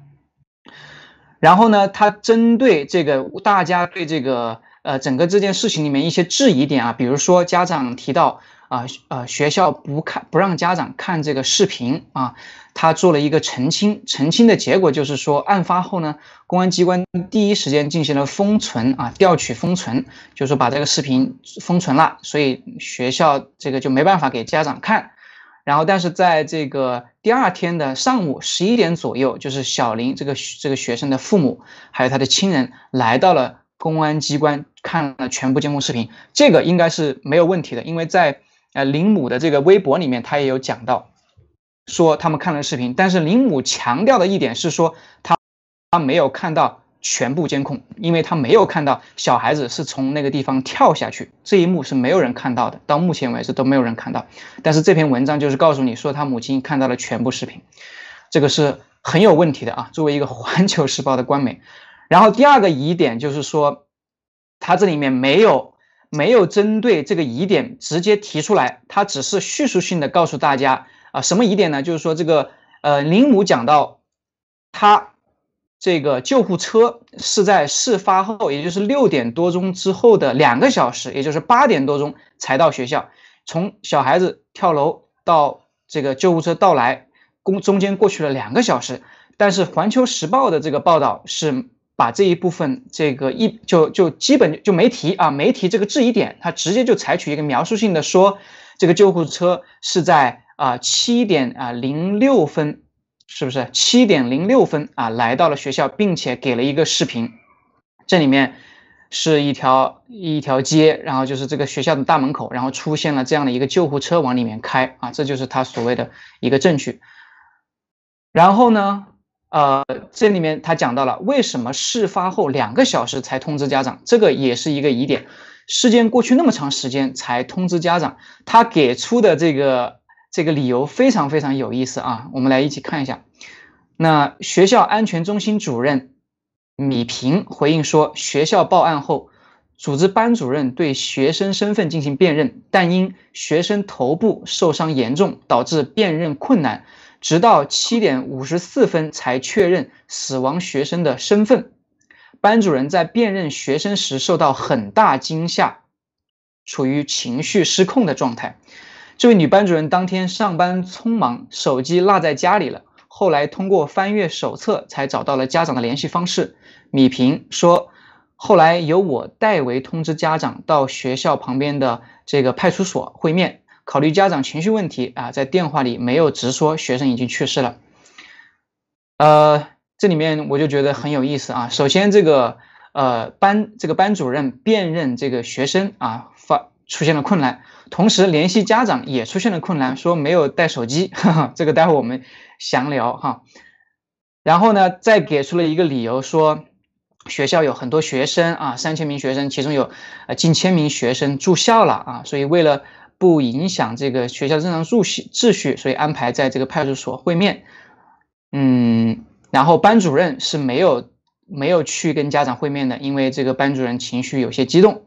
然后呢，他针对这个大家对这个呃整个这件事情里面一些质疑点啊，比如说家长提到啊呃学校不看不让家长看这个视频啊，他做了一个澄清，澄清的结果就是说，案发后呢，公安机关第一时间进行了封存啊，调取封存，就是把这个视频封存了，所以学校这个就没办法给家长看。然后，但是在这个第二天的上午十一点左右，就是小林这个这个学生的父母还有他的亲人来到了公安机关，看了全部监控视频，这个应该是没有问题的，因为在呃林母的这个微博里面，他也有讲到，说他们看了视频，但是林母强调的一点是说他他没有看到。全部监控，因为他没有看到小孩子是从那个地方跳下去，这一幕是没有人看到的，到目前为止都没有人看到。但是这篇文章就是告诉你说，他母亲看到了全部视频，这个是很有问题的啊。作为一个环球时报的官媒，然后第二个疑点就是说，他这里面没有没有针对这个疑点直接提出来，他只是叙述性的告诉大家啊，什么疑点呢？就是说这个呃林母讲到他。这个救护车是在事发后，也就是六点多钟之后的两个小时，也就是八点多钟才到学校。从小孩子跳楼到这个救护车到来，公中间过去了两个小时。但是《环球时报》的这个报道是把这一部分这个一就就基本就没提啊，没提这个质疑点，他直接就采取一个描述性的说，这个救护车是在啊七点啊零六分。是不是七点零六分啊？来到了学校，并且给了一个视频。这里面，是一条一条街，然后就是这个学校的大门口，然后出现了这样的一个救护车往里面开啊，这就是他所谓的一个证据。然后呢，呃，这里面他讲到了为什么事发后两个小时才通知家长，这个也是一个疑点。事件过去那么长时间才通知家长，他给出的这个这个理由非常非常有意思啊，我们来一起看一下。那学校安全中心主任。米平回应说，学校报案后，组织班主任对学生身份进行辨认，但因学生头部受伤严重，导致辨认困难，直到七点五十四分才确认死亡学生的身份。班主任在辨认学生时受到很大惊吓，处于情绪失控的状态。这位女班主任当天上班匆忙，手机落在家里了。后来通过翻阅手册，才找到了家长的联系方式。米平说：“后来由我代为通知家长到学校旁边的这个派出所会面，考虑家长情绪问题啊，在电话里没有直说学生已经去世了。”呃，这里面我就觉得很有意思啊。首先，这个呃班这个班主任辨认这个学生啊发出现了困难，同时联系家长也出现了困难，说没有带手机。<laughs> 这个待会我们。详聊哈，然后呢，再给出了一个理由，说学校有很多学生啊，三千名学生，其中有呃近千名学生住校了啊，所以为了不影响这个学校正常秩序秩序，所以安排在这个派出所会面。嗯，然后班主任是没有没有去跟家长会面的，因为这个班主任情绪有些激动。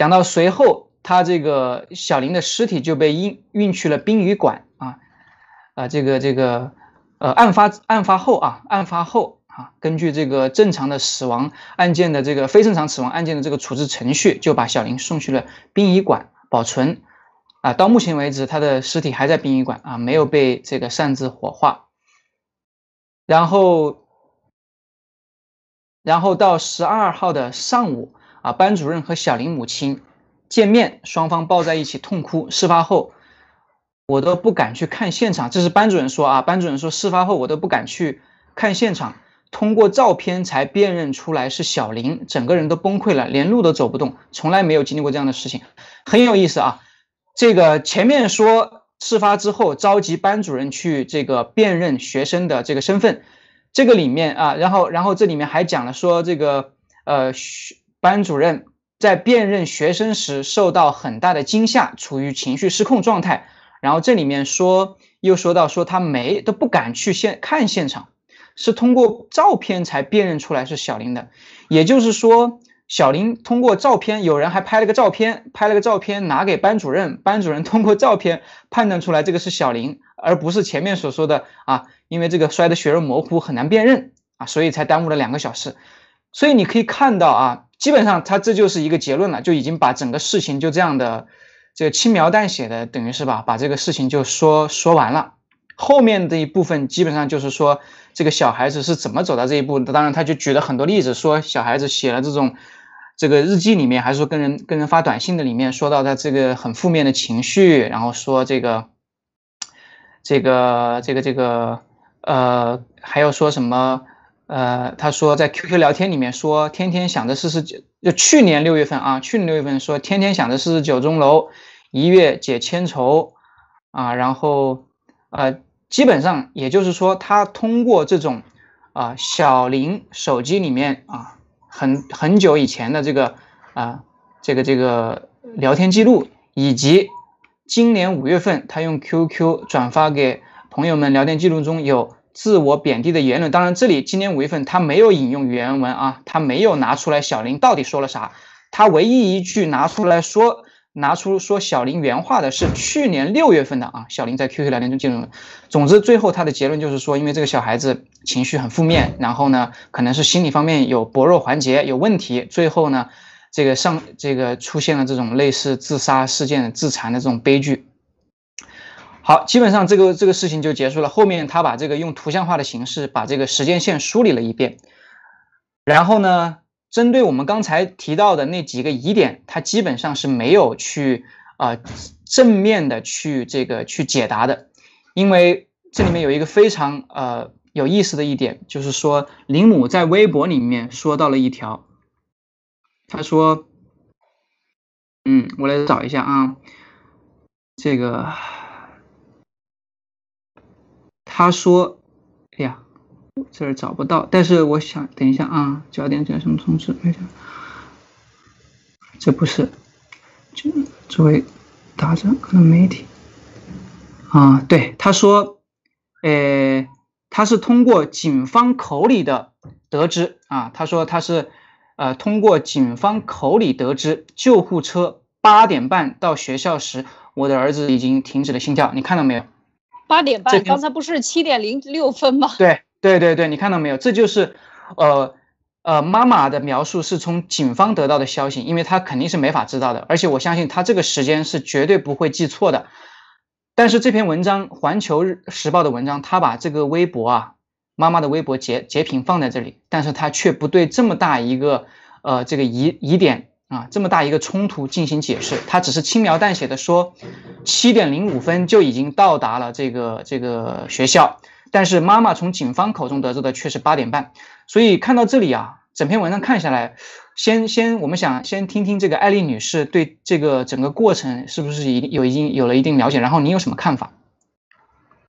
讲到随后，他这个小林的尸体就被运运去了殡仪馆啊。啊，这个这个，呃，案发案发后啊，案发后啊，根据这个正常的死亡案件的这个非正常死亡案件的这个处置程序，就把小林送去了殡仪馆保存。啊，到目前为止，他的尸体还在殡仪馆啊，没有被这个擅自火化。然后，然后到十二号的上午啊，班主任和小林母亲见面，双方抱在一起痛哭。事发后。我都不敢去看现场，这是班主任说啊。班主任说，事发后我都不敢去看现场，通过照片才辨认出来是小林，整个人都崩溃了，连路都走不动，从来没有经历过这样的事情，很有意思啊。这个前面说事发之后召集班主任去这个辨认学生的这个身份，这个里面啊，然后然后这里面还讲了说这个呃学班主任在辨认学生时受到很大的惊吓，处于情绪失控状态。然后这里面说，又说到说他没都不敢去现看现场，是通过照片才辨认出来是小林的。也就是说，小林通过照片，有人还拍了个照片，拍了个照片拿给班主任，班主任通过照片判断出来这个是小林，而不是前面所说的啊，因为这个摔的血肉模糊很难辨认啊，所以才耽误了两个小时。所以你可以看到啊，基本上他这就是一个结论了，就已经把整个事情就这样的。这个轻描淡写的，等于是吧，把这个事情就说说完了。后面的一部分基本上就是说，这个小孩子是怎么走到这一步的。当然，他就举了很多例子，说小孩子写了这种这个日记里面，还是说跟人跟人发短信的里面，说到他这个很负面的情绪，然后说这个这个这个这个呃，还要说什么？呃，他说在 QQ 聊天里面说，天天想着四十九，就去年六月份啊，去年六月份说天天想着四十九钟楼，一月解千愁啊，然后呃，基本上也就是说，他通过这种啊小林手机里面啊很很久以前的这个啊这个这个聊天记录，以及今年五月份他用 QQ 转发给朋友们聊天记录中有。自我贬低的言论，当然这里今年五月份他没有引用原文啊，他没有拿出来小林到底说了啥，他唯一一句拿出来说拿出说小林原话的是去年六月份的啊，小林在 QQ 聊天中记录。总之最后他的结论就是说，因为这个小孩子情绪很负面，然后呢可能是心理方面有薄弱环节有问题，最后呢这个上这个出现了这种类似自杀事件自残的这种悲剧。好，基本上这个这个事情就结束了。后面他把这个用图像化的形式把这个时间线梳理了一遍，然后呢，针对我们刚才提到的那几个疑点，他基本上是没有去啊正面的去这个去解答的，因为这里面有一个非常呃有意思的一点，就是说林母在微博里面说到了一条。他说，嗯，我来找一下啊，这个，他说，哎呀，这儿找不到，但是我想等一下啊，焦点在什么通知？没下，这不是，就作为打着可能媒体啊，对，他说，呃，他是通过警方口里的得知啊，他说他是。呃，通过警方口里得知，救护车八点半到学校时，我的儿子已经停止了心跳。你看到没有？八点半，刚才不是七点零六分吗？对对对对，你看到没有？这就是，呃呃，妈妈的描述是从警方得到的消息，因为他肯定是没法知道的，而且我相信他这个时间是绝对不会记错的。但是这篇文章，《环球时报》的文章，他把这个微博啊。妈妈的微博截截屏放在这里，但是他却不对这么大一个呃这个疑疑点啊这么大一个冲突进行解释，他只是轻描淡写的说七点零五分就已经到达了这个这个学校，但是妈妈从警方口中得知的却是八点半，所以看到这里啊，整篇文章看下来，先先我们想先听听这个艾丽女士对这个整个过程是不是已有已经有了一定了解，然后你有什么看法？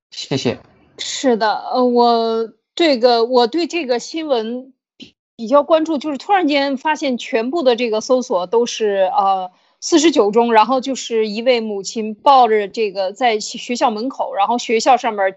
谢谢。是的，呃我。这个我对这个新闻比较关注，就是突然间发现全部的这个搜索都是呃四十九中，然后就是一位母亲抱着这个在学校门口，然后学校上面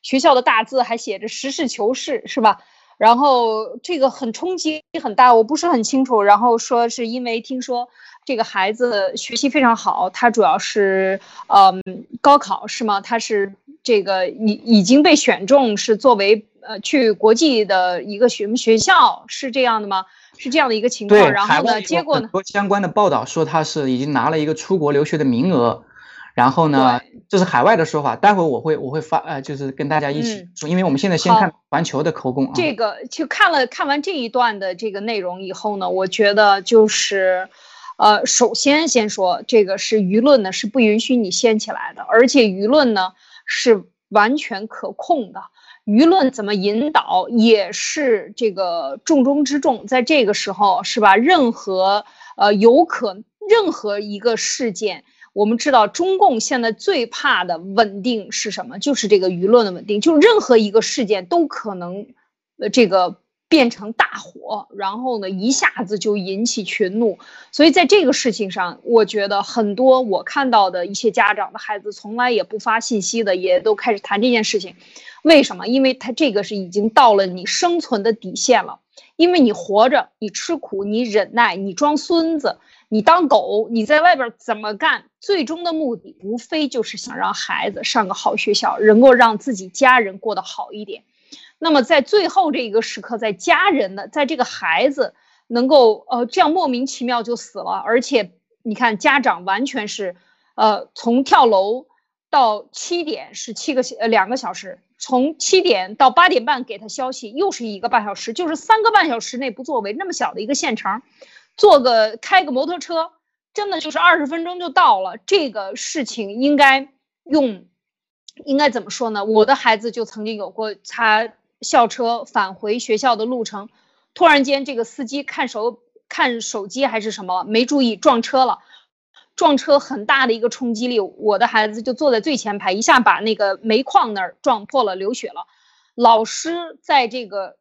学校的大字还写着实事求是，是吧？然后这个很冲击很大，我不是很清楚。然后说是因为听说这个孩子学习非常好，他主要是嗯高考是吗？他是这个已已经被选中是作为。呃，去国际的一个什么学校是这样的吗？是这样的一个情况。然后呢，结果呢？相关的报道说他是已经拿了一个出国留学的名额。然后呢，这是海外的说法。待会儿我会我会发呃，就是跟大家一起说，因为我们现在先看环球的口供啊。这个就看了看完这一段的这个内容以后呢，我觉得就是，呃，首先先说这个是舆论呢是不允许你掀起来的，而且舆论呢是完全可控的。舆论怎么引导也是这个重中之重，在这个时候是吧？任何呃有可任何一个事件，我们知道中共现在最怕的稳定是什么？就是这个舆论的稳定，就任何一个事件都可能呃这个。变成大火，然后呢，一下子就引起群怒。所以在这个事情上，我觉得很多我看到的一些家长的孩子从来也不发信息的，也都开始谈这件事情。为什么？因为他这个是已经到了你生存的底线了。因为你活着，你吃苦，你忍耐，你装孙子，你当狗，你在外边怎么干？最终的目的无非就是想让孩子上个好学校，能够让自己家人过得好一点。那么在最后这一个时刻，在家人的，在这个孩子能够呃这样莫名其妙就死了，而且你看家长完全是，呃从跳楼到七点是七个呃两个小时，从七点到八点半给他消息又是一个半小时，就是三个半小时内不作为，那么小的一个县城，坐个开个摩托车，真的就是二十分钟就到了。这个事情应该用，应该怎么说呢？我的孩子就曾经有过他。校车返回学校的路程，突然间这个司机看手看手机还是什么，没注意撞车了。撞车很大的一个冲击力，我的孩子就坐在最前排，一下把那个煤矿那儿撞破了，流血了。老师在这个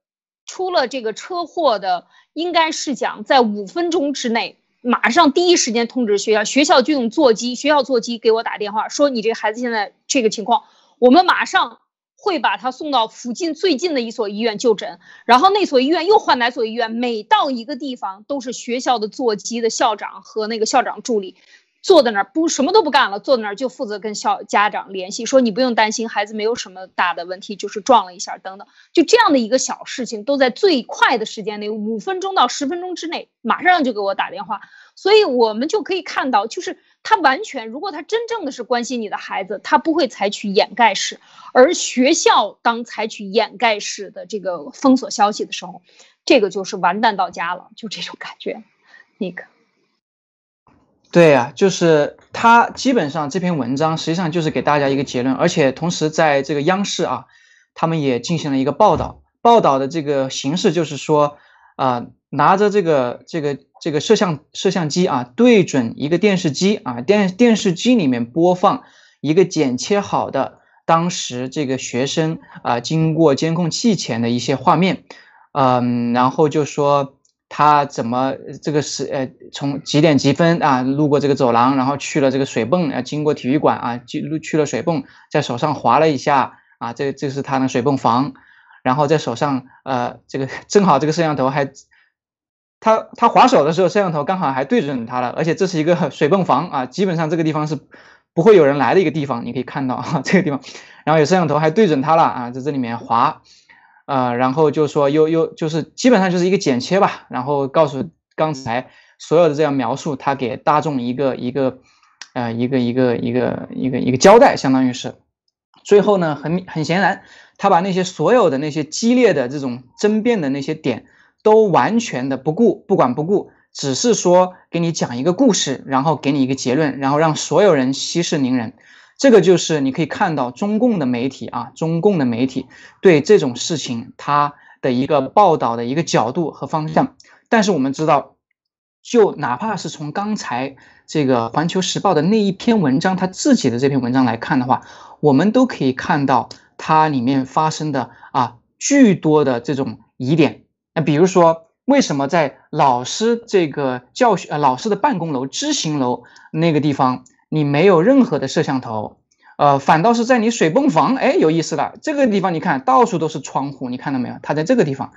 出了这个车祸的，应该是讲在五分钟之内，马上第一时间通知学校，学校就用座机，学校座机给我打电话说你这个孩子现在这个情况，我们马上。会把他送到附近最近的一所医院就诊，然后那所医院又换哪所医院？每到一个地方，都是学校的座机的校长和那个校长助理坐在那儿，不什么都不干了，坐在那儿就负责跟校家长联系，说你不用担心，孩子没有什么大的问题，就是撞了一下等等，就这样的一个小事情，都在最快的时间内，五分钟到十分钟之内，马上就给我打电话。所以我们就可以看到，就是他完全，如果他真正的是关心你的孩子，他不会采取掩盖式。而学校当采取掩盖式的这个封锁消息的时候，这个就是完蛋到家了，就这种感觉。那个，对呀，就是他基本上这篇文章实际上就是给大家一个结论，而且同时在这个央视啊，他们也进行了一个报道，报道的这个形式就是说，啊，拿着这个这个。这个摄像摄像机啊对准一个电视机啊电电视机里面播放一个剪切好的当时这个学生啊经过监控器前的一些画面，嗯，然后就说。他怎么这个是呃从几点几分啊路过这个走廊，然后去了这个水泵啊，经过体育馆啊，去去了水泵，在手上划了一下啊，这这是他的水泵房，然后在手上呃这个正好这个摄像头还他他划手的时候，摄像头刚好还对准他了，而且这是一个水泵房啊，基本上这个地方是不会有人来的一个地方，你可以看到啊这个地方，然后有摄像头还对准他了啊，在这里面划。呃，然后就说又又就是基本上就是一个剪切吧，然后告诉刚才所有的这样描述，他给大众一个一个呃一个一个一个一个一个交代，相当于是最后呢，很很显然，他把那些所有的那些激烈的这种争辩的那些点都完全的不顾不管不顾，只是说给你讲一个故事，然后给你一个结论，然后让所有人息事宁人。这个就是你可以看到中共的媒体啊，中共的媒体对这种事情它的一个报道的一个角度和方向。但是我们知道，就哪怕是从刚才这个《环球时报》的那一篇文章，他自己的这篇文章来看的话，我们都可以看到它里面发生的啊巨多的这种疑点。那比如说，为什么在老师这个教学呃老师的办公楼知行楼那个地方？你没有任何的摄像头，呃，反倒是在你水泵房，哎，有意思了。这个地方你看到处都是窗户，你看到没有？它在这个地方，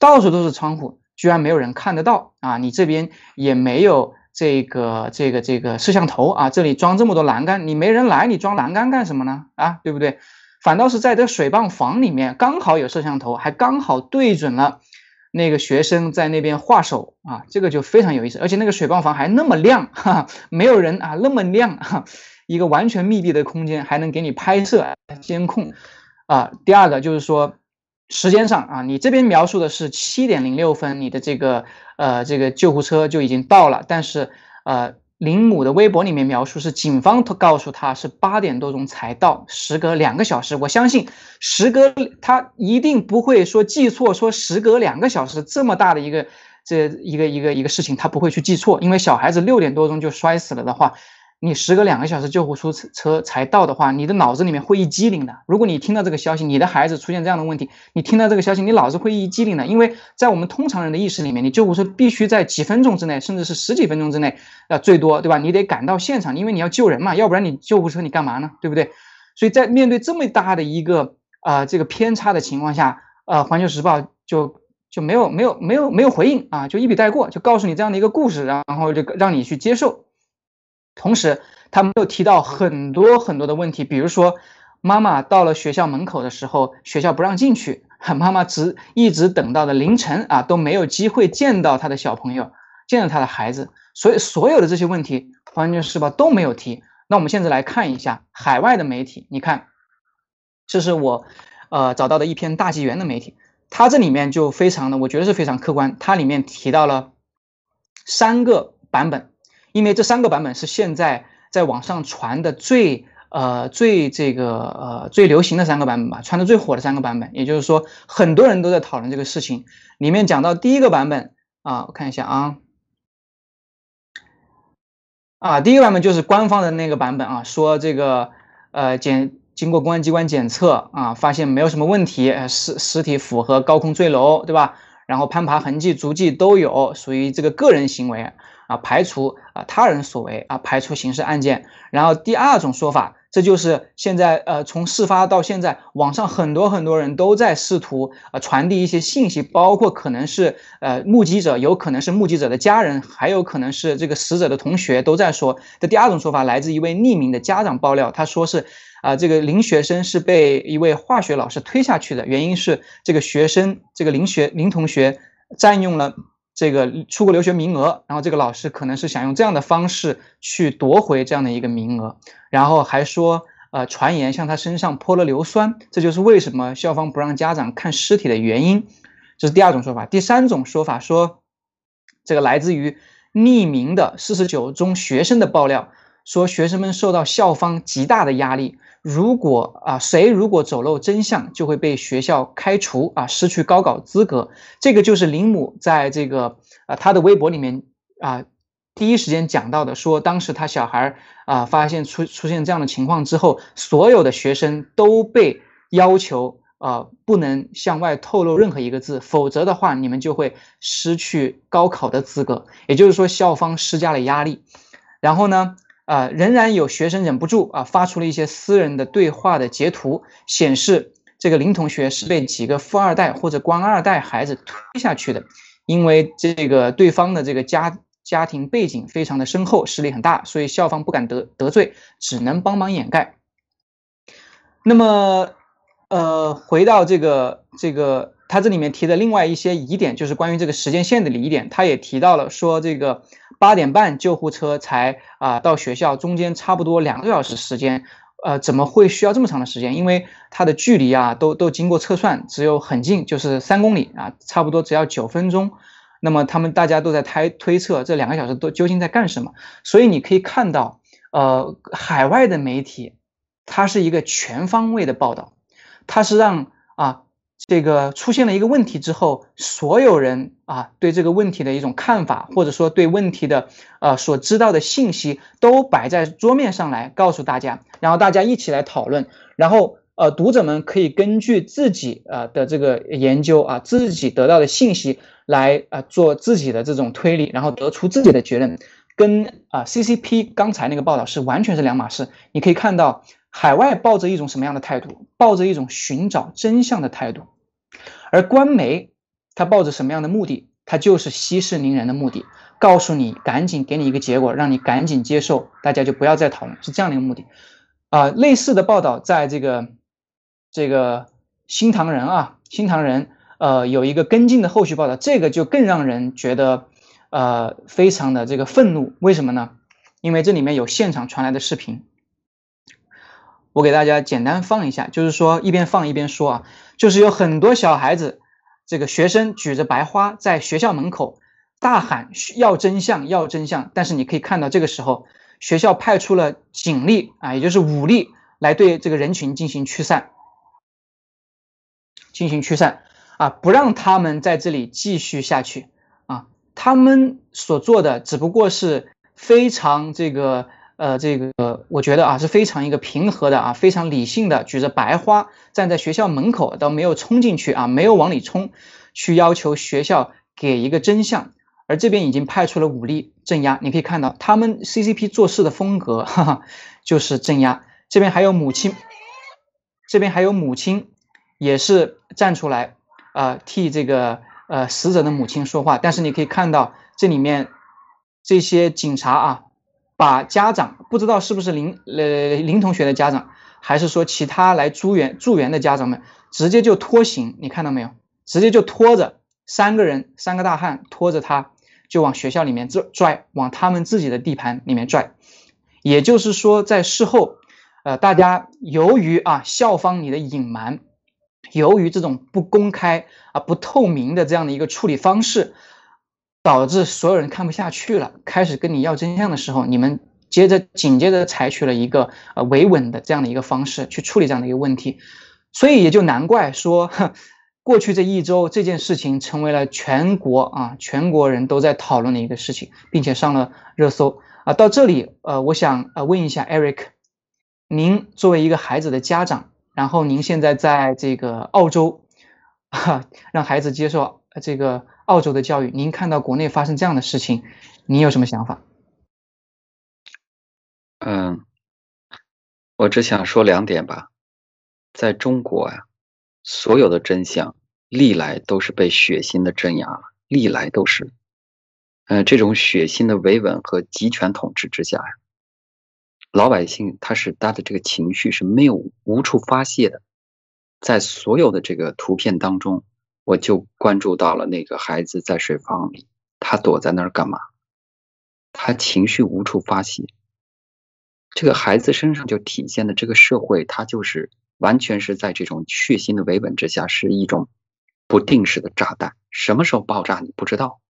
到处都是窗户，居然没有人看得到啊！你这边也没有这个这个这个摄像头啊，这里装这么多栏杆，你没人来，你装栏杆干什么呢？啊，对不对？反倒是在这水泵房里面，刚好有摄像头，还刚好对准了。那个学生在那边画手啊，这个就非常有意思，而且那个水泵房还那么亮，哈，没有人啊，那么亮，哈，一个完全密闭的空间，还能给你拍摄监控，啊，第二个就是说时间上啊，你这边描述的是七点零六分，你的这个呃这个救护车就已经到了，但是呃。林母的微博里面描述是警方告诉他是八点多钟才到，时隔两个小时。我相信时隔他一定不会说记错，说时隔两个小时这么大的一个这一个一个一个事情，他不会去记错，因为小孩子六点多钟就摔死了的话。你时隔两个小时救护车车才到的话，你的脑子里面会一激灵的。如果你听到这个消息，你的孩子出现这样的问题，你听到这个消息，你脑子会一激灵的。因为在我们通常人的意识里面，你救护车必须在几分钟之内，甚至是十几分钟之内，呃，最多，对吧？你得赶到现场，因为你要救人嘛，要不然你救护车你干嘛呢？对不对？所以在面对这么大的一个呃这个偏差的情况下，呃，环球时报就就没有没有没有没有回应啊，就一笔带过，就告诉你这样的一个故事，然后就让你去接受。同时，他们又提到很多很多的问题，比如说，妈妈到了学校门口的时候，学校不让进去，妈妈直一直等到了凌晨啊，都没有机会见到他的小朋友，见到他的孩子，所以所有的这些问题，《环球时报》都没有提。那我们现在来看一下海外的媒体，你看，这是我呃找到的一篇大纪元的媒体，它这里面就非常的，我觉得是非常客观，它里面提到了三个版本。因为这三个版本是现在在网上传的最呃最这个呃最流行的三个版本吧，传的最火的三个版本，也就是说很多人都在讨论这个事情。里面讲到第一个版本啊，我看一下啊，啊第一个版本就是官方的那个版本啊，说这个呃检经过公安机关检测啊，发现没有什么问题，尸尸体符合高空坠楼，对吧？然后攀爬痕迹、足迹都有，属于这个个人行为。啊，排除啊他人所为啊，排除刑事案件。然后第二种说法，这就是现在呃，从事发到现在，网上很多很多人都在试图呃传递一些信息，包括可能是呃目击者，有可能是目击者的家人，还有可能是这个死者的同学都在说。这第二种说法来自一位匿名的家长爆料，他说是啊，这个林学生是被一位化学老师推下去的，原因是这个学生这个林学林同学占用了。这个出国留学名额，然后这个老师可能是想用这样的方式去夺回这样的一个名额，然后还说，呃，传言向他身上泼了硫酸，这就是为什么校方不让家长看尸体的原因。这是第二种说法。第三种说法说，这个来自于匿名的四十九中学生的爆料，说学生们受到校方极大的压力。如果啊，谁如果走漏真相，就会被学校开除啊，失去高考资格。这个就是林母在这个啊他的微博里面啊第一时间讲到的，说当时他小孩啊发现出出现这样的情况之后，所有的学生都被要求啊不能向外透露任何一个字，否则的话你们就会失去高考的资格。也就是说，校方施加了压力。然后呢，啊仍然有学生忍不住啊发出了一些私人的对话的截图，显示这个林同学是被几个富二代或者官二代孩子推下去的。因为这个对方的这个家家庭背景非常的深厚，势力很大，所以校方不敢得得罪，只能帮忙掩盖。那么，呃，回到这个这个他这里面提的另外一些疑点，就是关于这个时间线的疑点，他也提到了说，这个八点半救护车才啊到学校，中间差不多两个小时时间。呃，怎么会需要这么长的时间？因为它的距离啊，都都经过测算，只有很近，就是三公里啊，差不多只要九分钟。那么他们大家都在推推测这两个小时都究竟在干什么？所以你可以看到，呃，海外的媒体，它是一个全方位的报道，它是让啊。这个出现了一个问题之后，所有人啊对这个问题的一种看法，或者说对问题的呃所知道的信息都摆在桌面上来告诉大家，然后大家一起来讨论，然后呃读者们可以根据自己呃的这个研究啊自己得到的信息来啊做自己的这种推理，然后得出自己的结论，跟啊 CCP 刚才那个报道是完全是两码事。你可以看到。海外抱着一种什么样的态度？抱着一种寻找真相的态度，而官媒他抱着什么样的目的？他就是息事宁人的目的，告诉你赶紧给你一个结果，让你赶紧接受，大家就不要再讨论，是这样的一个目的。啊，类似的报道在这个这个新唐人啊，新唐人呃有一个跟进的后续报道，这个就更让人觉得呃非常的这个愤怒。为什么呢？因为这里面有现场传来的视频。我给大家简单放一下，就是说一边放一边说啊，就是有很多小孩子，这个学生举着白花在学校门口大喊要真相要真相，但是你可以看到这个时候学校派出了警力啊，也就是武力来对这个人群进行驱散，进行驱散啊，不让他们在这里继续下去啊，他们所做的只不过是非常这个。呃，这个我觉得啊是非常一个平和的啊，非常理性的，举着白花站在学校门口，都没有冲进去啊，没有往里冲，去要求学校给一个真相。而这边已经派出了武力镇压，你可以看到他们 CCP 做事的风格，哈哈，就是镇压。这边还有母亲，这边还有母亲也是站出来啊，替这个呃死者的母亲说话。但是你可以看到这里面这些警察啊。把家长不知道是不是林呃林同学的家长，还是说其他来助援助援的家长们，直接就拖行，你看到没有？直接就拖着三个人，三个大汉拖着他，就往学校里面拽拽，往他们自己的地盘里面拽。也就是说，在事后，呃，大家由于啊校方你的隐瞒，由于这种不公开啊不透明的这样的一个处理方式。导致所有人看不下去了，开始跟你要真相的时候，你们接着紧接着采取了一个呃维稳的这样的一个方式去处理这样的一个问题，所以也就难怪说，<laughs> 过去这一周这件事情成为了全国啊全国人都在讨论的一个事情，并且上了热搜啊。到这里呃，我想呃问一下 Eric，您作为一个孩子的家长，然后您现在在这个澳洲，哈 <laughs> 让孩子接受这个。澳洲的教育，您看到国内发生这样的事情，您有什么想法？嗯，我只想说两点吧。在中国呀，所有的真相历来都是被血腥的镇压，历来都是。嗯，这种血腥的维稳和集权统治之下呀，老百姓他是他的这个情绪是没有无处发泄的，在所有的这个图片当中。我就关注到了那个孩子在水房里，他躲在那儿干嘛？他情绪无处发泄。这个孩子身上就体现的这个社会，他就是完全是在这种血腥的维稳之下，是一种不定时的炸弹，什么时候爆炸你不知道。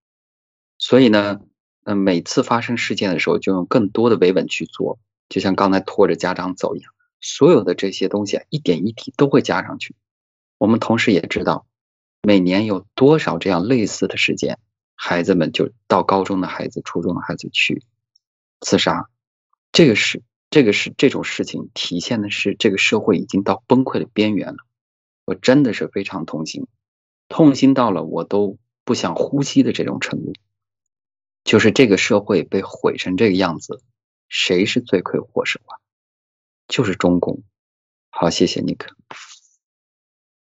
所以呢，嗯，每次发生事件的时候，就用更多的维稳去做，就像刚才拖着家长走一样，所有的这些东西一点一滴都会加上去。我们同时也知道。每年有多少这样类似的事件，孩子们就到高中的孩子、初中的孩子去自杀，这个是这个是这种事情体现的是这个社会已经到崩溃的边缘了。我真的是非常痛心，痛心到了我都不想呼吸的这种程度。就是这个社会被毁成这个样子，谁是罪魁祸首啊？就是中共。好，谢谢尼克。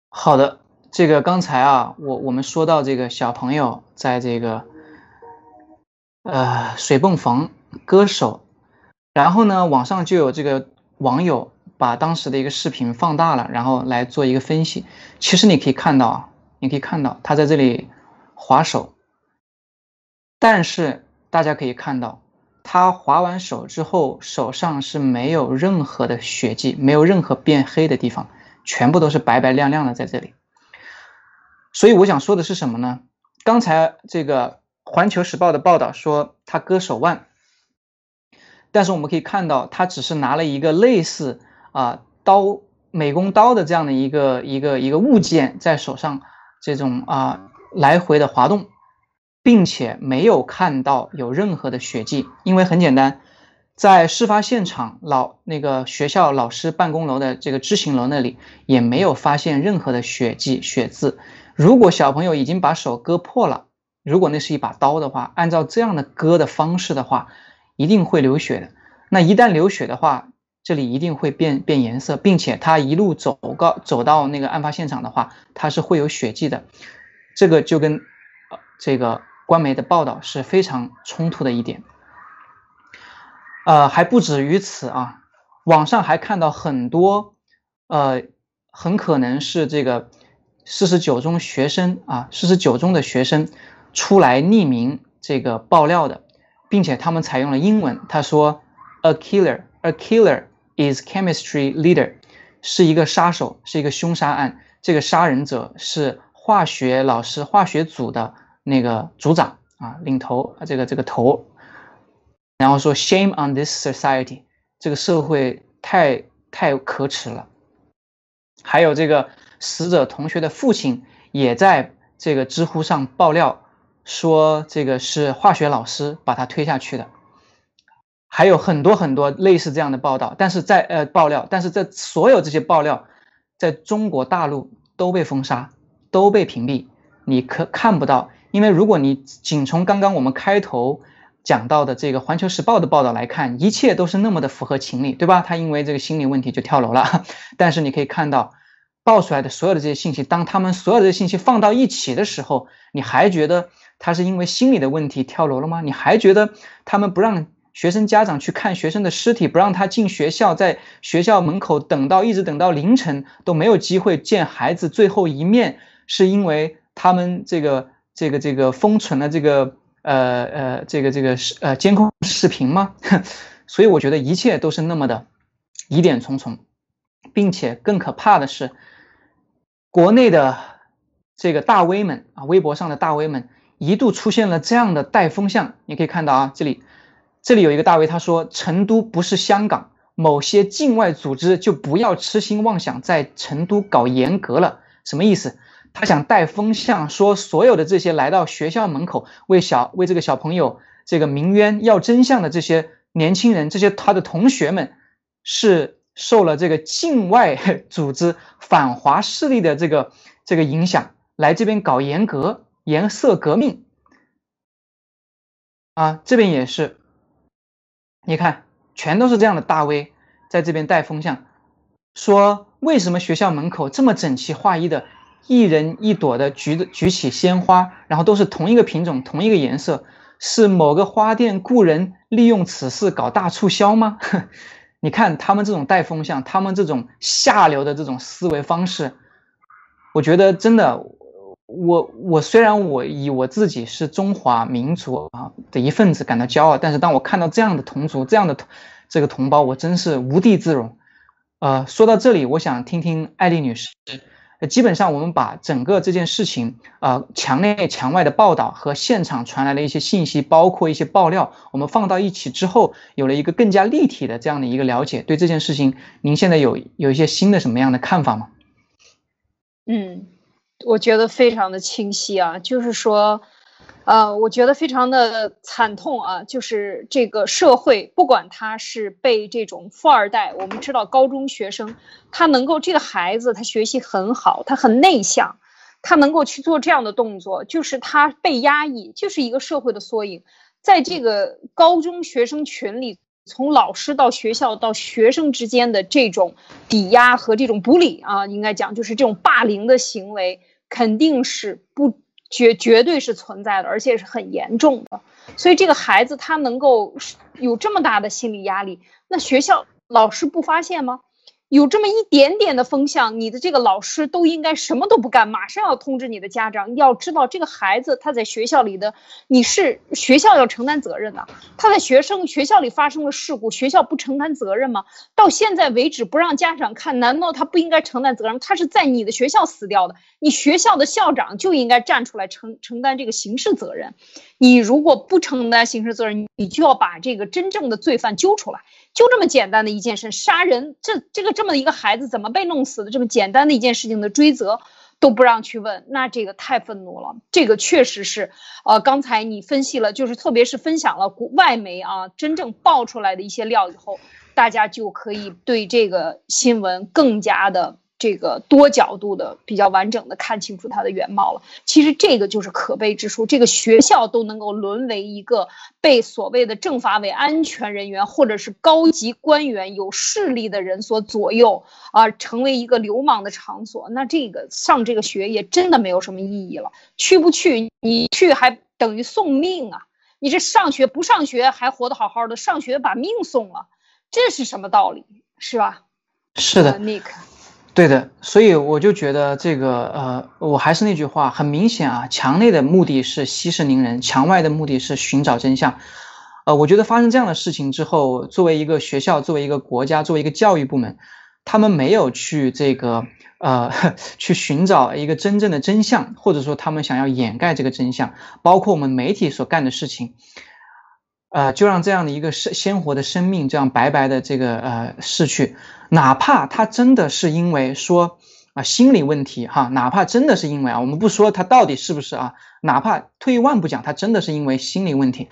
好的，这个刚才啊，我我们说到这个小朋友在这个呃水泵房割手，然后呢，网上就有这个网友把当时的一个视频放大了，然后来做一个分析。其实你可以看到啊，你可以看到他在这里划手。但是大家可以看到，他划完手之后，手上是没有任何的血迹，没有任何变黑的地方，全部都是白白亮亮的在这里。所以我想说的是什么呢？刚才这个《环球时报》的报道说他割手腕，但是我们可以看到，他只是拿了一个类似啊刀美工刀的这样的一个一个一个物件在手上，这种啊来回的滑动。并且没有看到有任何的血迹，因为很简单，在事发现场老那个学校老师办公楼的这个知行楼那里也没有发现任何的血迹血渍。如果小朋友已经把手割破了，如果那是一把刀的话，按照这样的割的方式的话，一定会流血的。那一旦流血的话，这里一定会变变颜色，并且他一路走高走到那个案发现场的话，他是会有血迹的。这个就跟这个。官媒的报道是非常冲突的一点，呃，还不止于此啊，网上还看到很多，呃，很可能是这个四十九中学生啊，四十九中的学生出来匿名这个爆料的，并且他们采用了英文，他说，a killer，a killer is chemistry leader，是一个杀手，是一个凶杀案，这个杀人者是化学老师，化学组的。那个组长啊，领头，这个这个头，然后说 “Shame on this society”，这个社会太太可耻了。还有这个死者同学的父亲也在这个知乎上爆料，说这个是化学老师把他推下去的。还有很多很多类似这样的报道，但是在呃爆料，但是这所有这些爆料在中国大陆都被封杀，都被屏蔽，你可看不到。因为如果你仅从刚刚我们开头讲到的这个《环球时报》的报道来看，一切都是那么的符合情理，对吧？他因为这个心理问题就跳楼了。<laughs> 但是你可以看到，爆出来的所有的这些信息，当他们所有的信息放到一起的时候，你还觉得他是因为心理的问题跳楼了吗？你还觉得他们不让学生家长去看学生的尸体，不让他进学校，在学校门口等到一直等到凌晨都没有机会见孩子最后一面，是因为他们这个？这个这个封存了这个呃呃这个这个视呃监控视频吗？<laughs> 所以我觉得一切都是那么的疑点重重，并且更可怕的是，国内的这个大 V 们啊，微博上的大 V 们一度出现了这样的带风向。你可以看到啊，这里这里有一个大 V 他说：“成都不是香港，某些境外组织就不要痴心妄想在成都搞严格了。”什么意思？他想带风向，说所有的这些来到学校门口为小为这个小朋友这个鸣冤要真相的这些年轻人，这些他的同学们是受了这个境外 <laughs> 组织反华势力的这个这个影响，来这边搞严格颜色革命啊，这边也是，你看全都是这样的大 V 在这边带风向，说为什么学校门口这么整齐划一的？一人一朵的举举起鲜花，然后都是同一个品种、同一个颜色，是某个花店雇人利用此事搞大促销吗？<laughs> 你看他们这种带风向，他们这种下流的这种思维方式，我觉得真的，我我虽然我以我自己是中华民族啊的一份子感到骄傲，但是当我看到这样的同族、这样的这个同胞，我真是无地自容。呃，说到这里，我想听听艾丽女士。基本上，我们把整个这件事情，呃，墙内墙外的报道和现场传来的一些信息，包括一些爆料，我们放到一起之后，有了一个更加立体的这样的一个了解。对这件事情，您现在有有一些新的什么样的看法吗？嗯，我觉得非常的清晰啊，就是说，呃，我觉得非常的惨痛啊，就是这个社会，不管他是被这种富二代，我们知道高中学生，他能够这个孩子他学习很好，他很内向，他能够去做这样的动作，就是他被压抑，就是一个社会的缩影。在这个高中学生群里，从老师到学校到学生之间的这种抵押和这种不理啊，应该讲就是这种霸凌的行为，肯定是不。绝绝对是存在的，而且是很严重的，所以这个孩子他能够有这么大的心理压力，那学校老师不发现吗？有这么一点点的风向，你的这个老师都应该什么都不干，马上要通知你的家长。要知道这个孩子他在学校里的，你是学校要承担责任的。他在学生学校里发生了事故，学校不承担责任吗？到现在为止不让家长看，难道他不应该承担责任？他是在你的学校死掉的，你学校的校长就应该站出来承承担这个刑事责任。你如果不承担刑事责任，你就要把这个真正的罪犯揪出来。就这么简单的一件事，杀人，这这个这么一个孩子怎么被弄死的？这么简单的一件事情的追责都不让去问，那这个太愤怒了。这个确实是，呃，刚才你分析了，就是特别是分享了国外媒啊真正爆出来的一些料以后，大家就可以对这个新闻更加的。这个多角度的比较完整的看清楚它的原貌了。其实这个就是可悲之处，这个学校都能够沦为一个被所谓的政法委安全人员或者是高级官员有势力的人所左右啊，成为一个流氓的场所。那这个上这个学也真的没有什么意义了。去不去？你去还等于送命啊！你这上学不上学还活得好好的，上学把命送了，这是什么道理？是吧？是的，Nick。对的，所以我就觉得这个呃，我还是那句话，很明显啊，墙内的目的是息事宁人，墙外的目的是寻找真相。呃，我觉得发生这样的事情之后，作为一个学校，作为一个国家，作为一个教育部门，他们没有去这个呃 <laughs> 去寻找一个真正的真相，或者说他们想要掩盖这个真相，包括我们媒体所干的事情，呃，就让这样的一个生鲜活的生命这样白白的这个呃逝去。哪怕他真的是因为说啊心理问题哈，哪怕真的是因为啊，我们不说他到底是不是啊，哪怕退一万步讲，他真的是因为心理问题，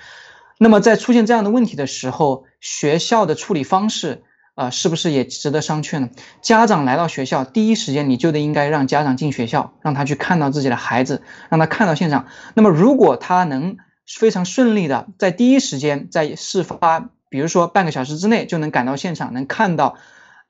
那么在出现这样的问题的时候，学校的处理方式啊，是不是也值得商榷呢？家长来到学校，第一时间你就得应该让家长进学校，让他去看到自己的孩子，让他看到现场。那么如果他能非常顺利的在第一时间在事发，比如说半个小时之内就能赶到现场，能看到。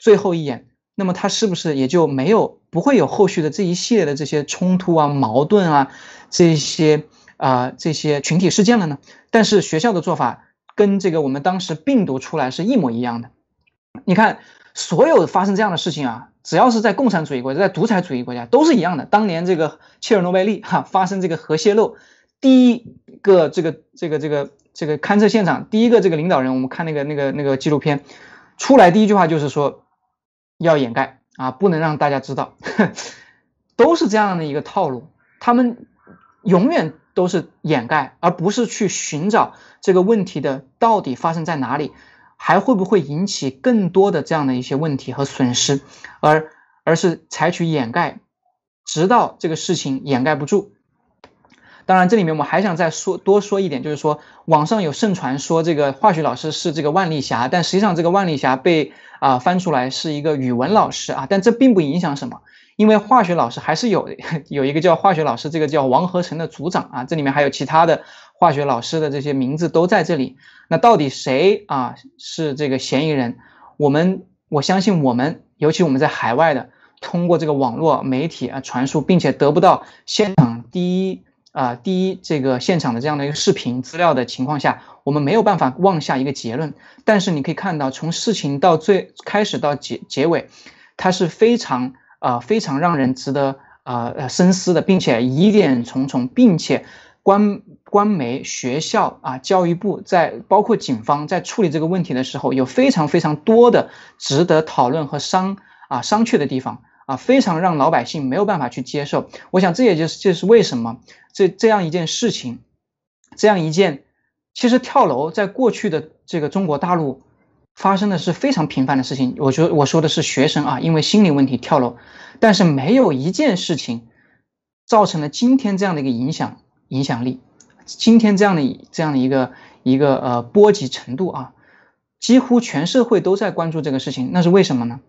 最后一眼，那么他是不是也就没有不会有后续的这一系列的这些冲突啊、矛盾啊、这些啊这些群体事件了呢？但是学校的做法跟这个我们当时病毒出来是一模一样的。你看，所有发生这样的事情啊，只要是在共产主义国家、在独裁主义国家都是一样的。当年这个切尔诺贝利哈发生这个核泄漏，第一个这个这个这个这个勘测现场，第一个这个领导人，我们看那个那个那个纪录片出来，第一句话就是说。要掩盖啊，不能让大家知道，都是这样的一个套路。他们永远都是掩盖，而不是去寻找这个问题的到底发生在哪里，还会不会引起更多的这样的一些问题和损失，而而是采取掩盖，直到这个事情掩盖不住。当然，这里面我还想再说多说一点，就是说网上有盛传说这个化学老师是这个万历霞，但实际上这个万历霞被。啊，翻出来是一个语文老师啊，但这并不影响什么，因为化学老师还是有 <laughs> 有一个叫化学老师，这个叫王和成的组长啊，这里面还有其他的化学老师的这些名字都在这里。那到底谁啊是这个嫌疑人？我们我相信我们，尤其我们在海外的，通过这个网络媒体啊传输，并且得不到现场第一。啊，第一，这个现场的这样的一个视频资料的情况下，我们没有办法妄下一个结论。但是你可以看到，从事情到最开始到结结尾，它是非常啊非常让人值得啊深思的，并且疑点重重，并且官官媒、学校啊、教育部在包括警方在处理这个问题的时候，有非常非常多的值得讨论和商啊商榷的地方。啊，非常让老百姓没有办法去接受。我想，这也就是这是为什么这这样一件事情，这样一件，其实跳楼在过去的这个中国大陆发生的是非常频繁的事情。我觉得我说的是学生啊，因为心理问题跳楼，但是没有一件事情造成了今天这样的一个影响影响力。今天这样的这样的一个一个呃波及程度啊，几乎全社会都在关注这个事情，那是为什么呢？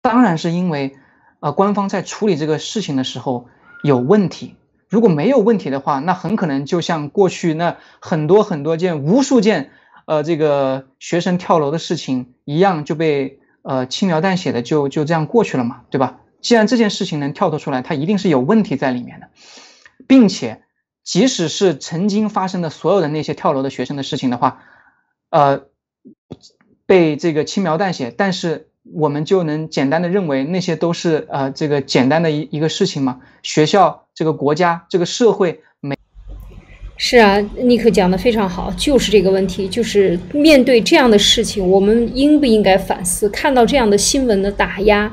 当然是因为呃官方在处理这个事情的时候有问题。如果没有问题的话，那很可能就像过去那很多很多件、无数件呃这个学生跳楼的事情一样，就被呃轻描淡写的就就这样过去了嘛，对吧？既然这件事情能跳脱出来，它一定是有问题在里面的，并且即使是曾经发生的所有的那些跳楼的学生的事情的话，呃，被这个轻描淡写，但是我们就能简单的认为那些都是呃这个简单的一一个事情吗？学校、这个国家、这个社会没？是啊，尼克讲的非常好，就是这个问题，就是面对这样的事情，我们应不应该反思？看到这样的新闻的打压。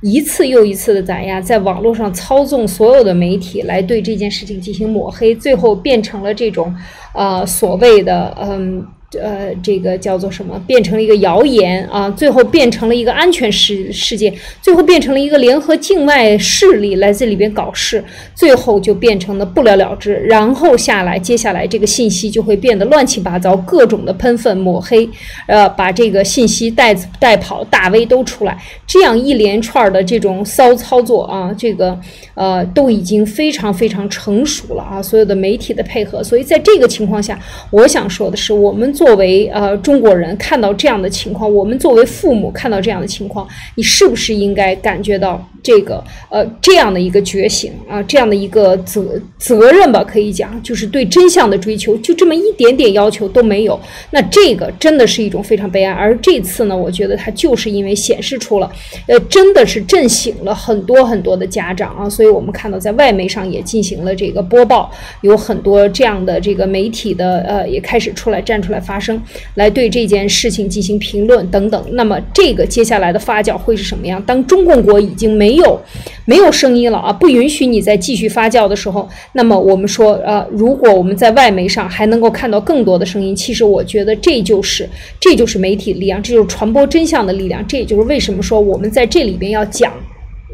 一次又一次的打压，在网络上操纵所有的媒体来对这件事情进行抹黑，最后变成了这种，呃，所谓的，嗯。呃，这个叫做什么？变成了一个谣言啊！最后变成了一个安全事事件，最后变成了一个联合境外势力来这里边搞事，最后就变成了不了了之。然后下来，接下来这个信息就会变得乱七八糟，各种的喷粪抹黑，呃，把这个信息带带跑，大 V 都出来，这样一连串的这种骚操作啊，这个呃都已经非常非常成熟了啊，所有的媒体的配合。所以在这个情况下，我想说的是，我们。作为呃中国人看到这样的情况，我们作为父母看到这样的情况，你是不是应该感觉到这个呃这样的一个觉醒啊，这样的一个责责任吧？可以讲，就是对真相的追求，就这么一点点要求都没有，那这个真的是一种非常悲哀。而这次呢，我觉得它就是因为显示出了，呃，真的是震醒了很多很多的家长啊，所以我们看到在外媒上也进行了这个播报，有很多这样的这个媒体的呃也开始出来站出来发。发生来对这件事情进行评论等等，那么这个接下来的发酵会是什么样？当中共国已经没有没有声音了啊，不允许你再继续发酵的时候，那么我们说，呃，如果我们在外媒上还能够看到更多的声音，其实我觉得这就是这就是媒体力量，这就是传播真相的力量。这也就是为什么说我们在这里边要讲。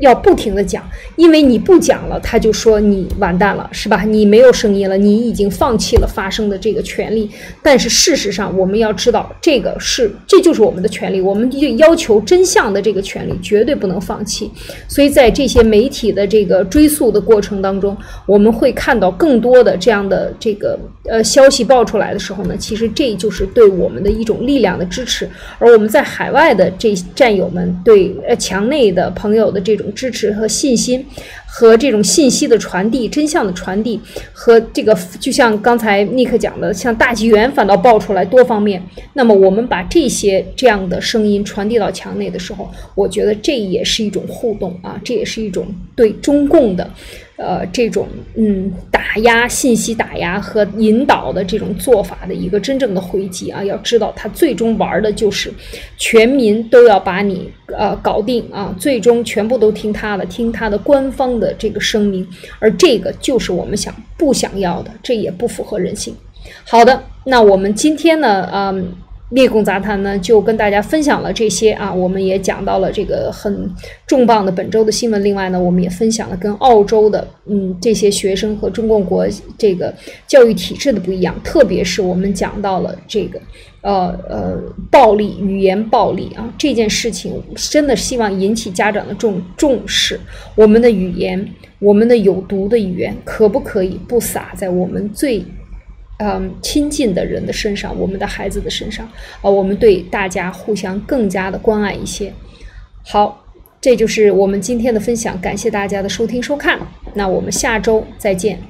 要不停的讲，因为你不讲了，他就说你完蛋了，是吧？你没有声音了，你已经放弃了发声的这个权利。但是事实上，我们要知道，这个是这就是我们的权利，我们就要求真相的这个权利绝对不能放弃。所以在这些媒体的这个追溯的过程当中，我们会看到更多的这样的这个呃消息爆出来的时候呢，其实这就是对我们的一种力量的支持。而我们在海外的这战友们对呃墙内的朋友的这种。支持和信心，和这种信息的传递、真相的传递，和这个就像刚才尼克讲的，像大纪元反倒爆出来多方面。那么我们把这些这样的声音传递到墙内的时候，我觉得这也是一种互动啊，这也是一种对中共的。呃，这种嗯打压信息打压和引导的这种做法的一个真正的回击啊，要知道他最终玩的就是全民都要把你呃搞定啊，最终全部都听他的，听他的官方的这个声明，而这个就是我们想不想要的，这也不符合人性。好的，那我们今天呢，嗯。灭共杂谈呢，就跟大家分享了这些啊，我们也讲到了这个很重磅的本周的新闻。另外呢，我们也分享了跟澳洲的嗯这些学生和中共国这个教育体制的不一样，特别是我们讲到了这个呃呃暴力语言暴力啊这件事情，真的希望引起家长的重重视。我们的语言，我们的有毒的语言，可不可以不撒在我们最？嗯，亲近的人的身上，我们的孩子的身上，啊，我们对大家互相更加的关爱一些。好，这就是我们今天的分享，感谢大家的收听收看，那我们下周再见。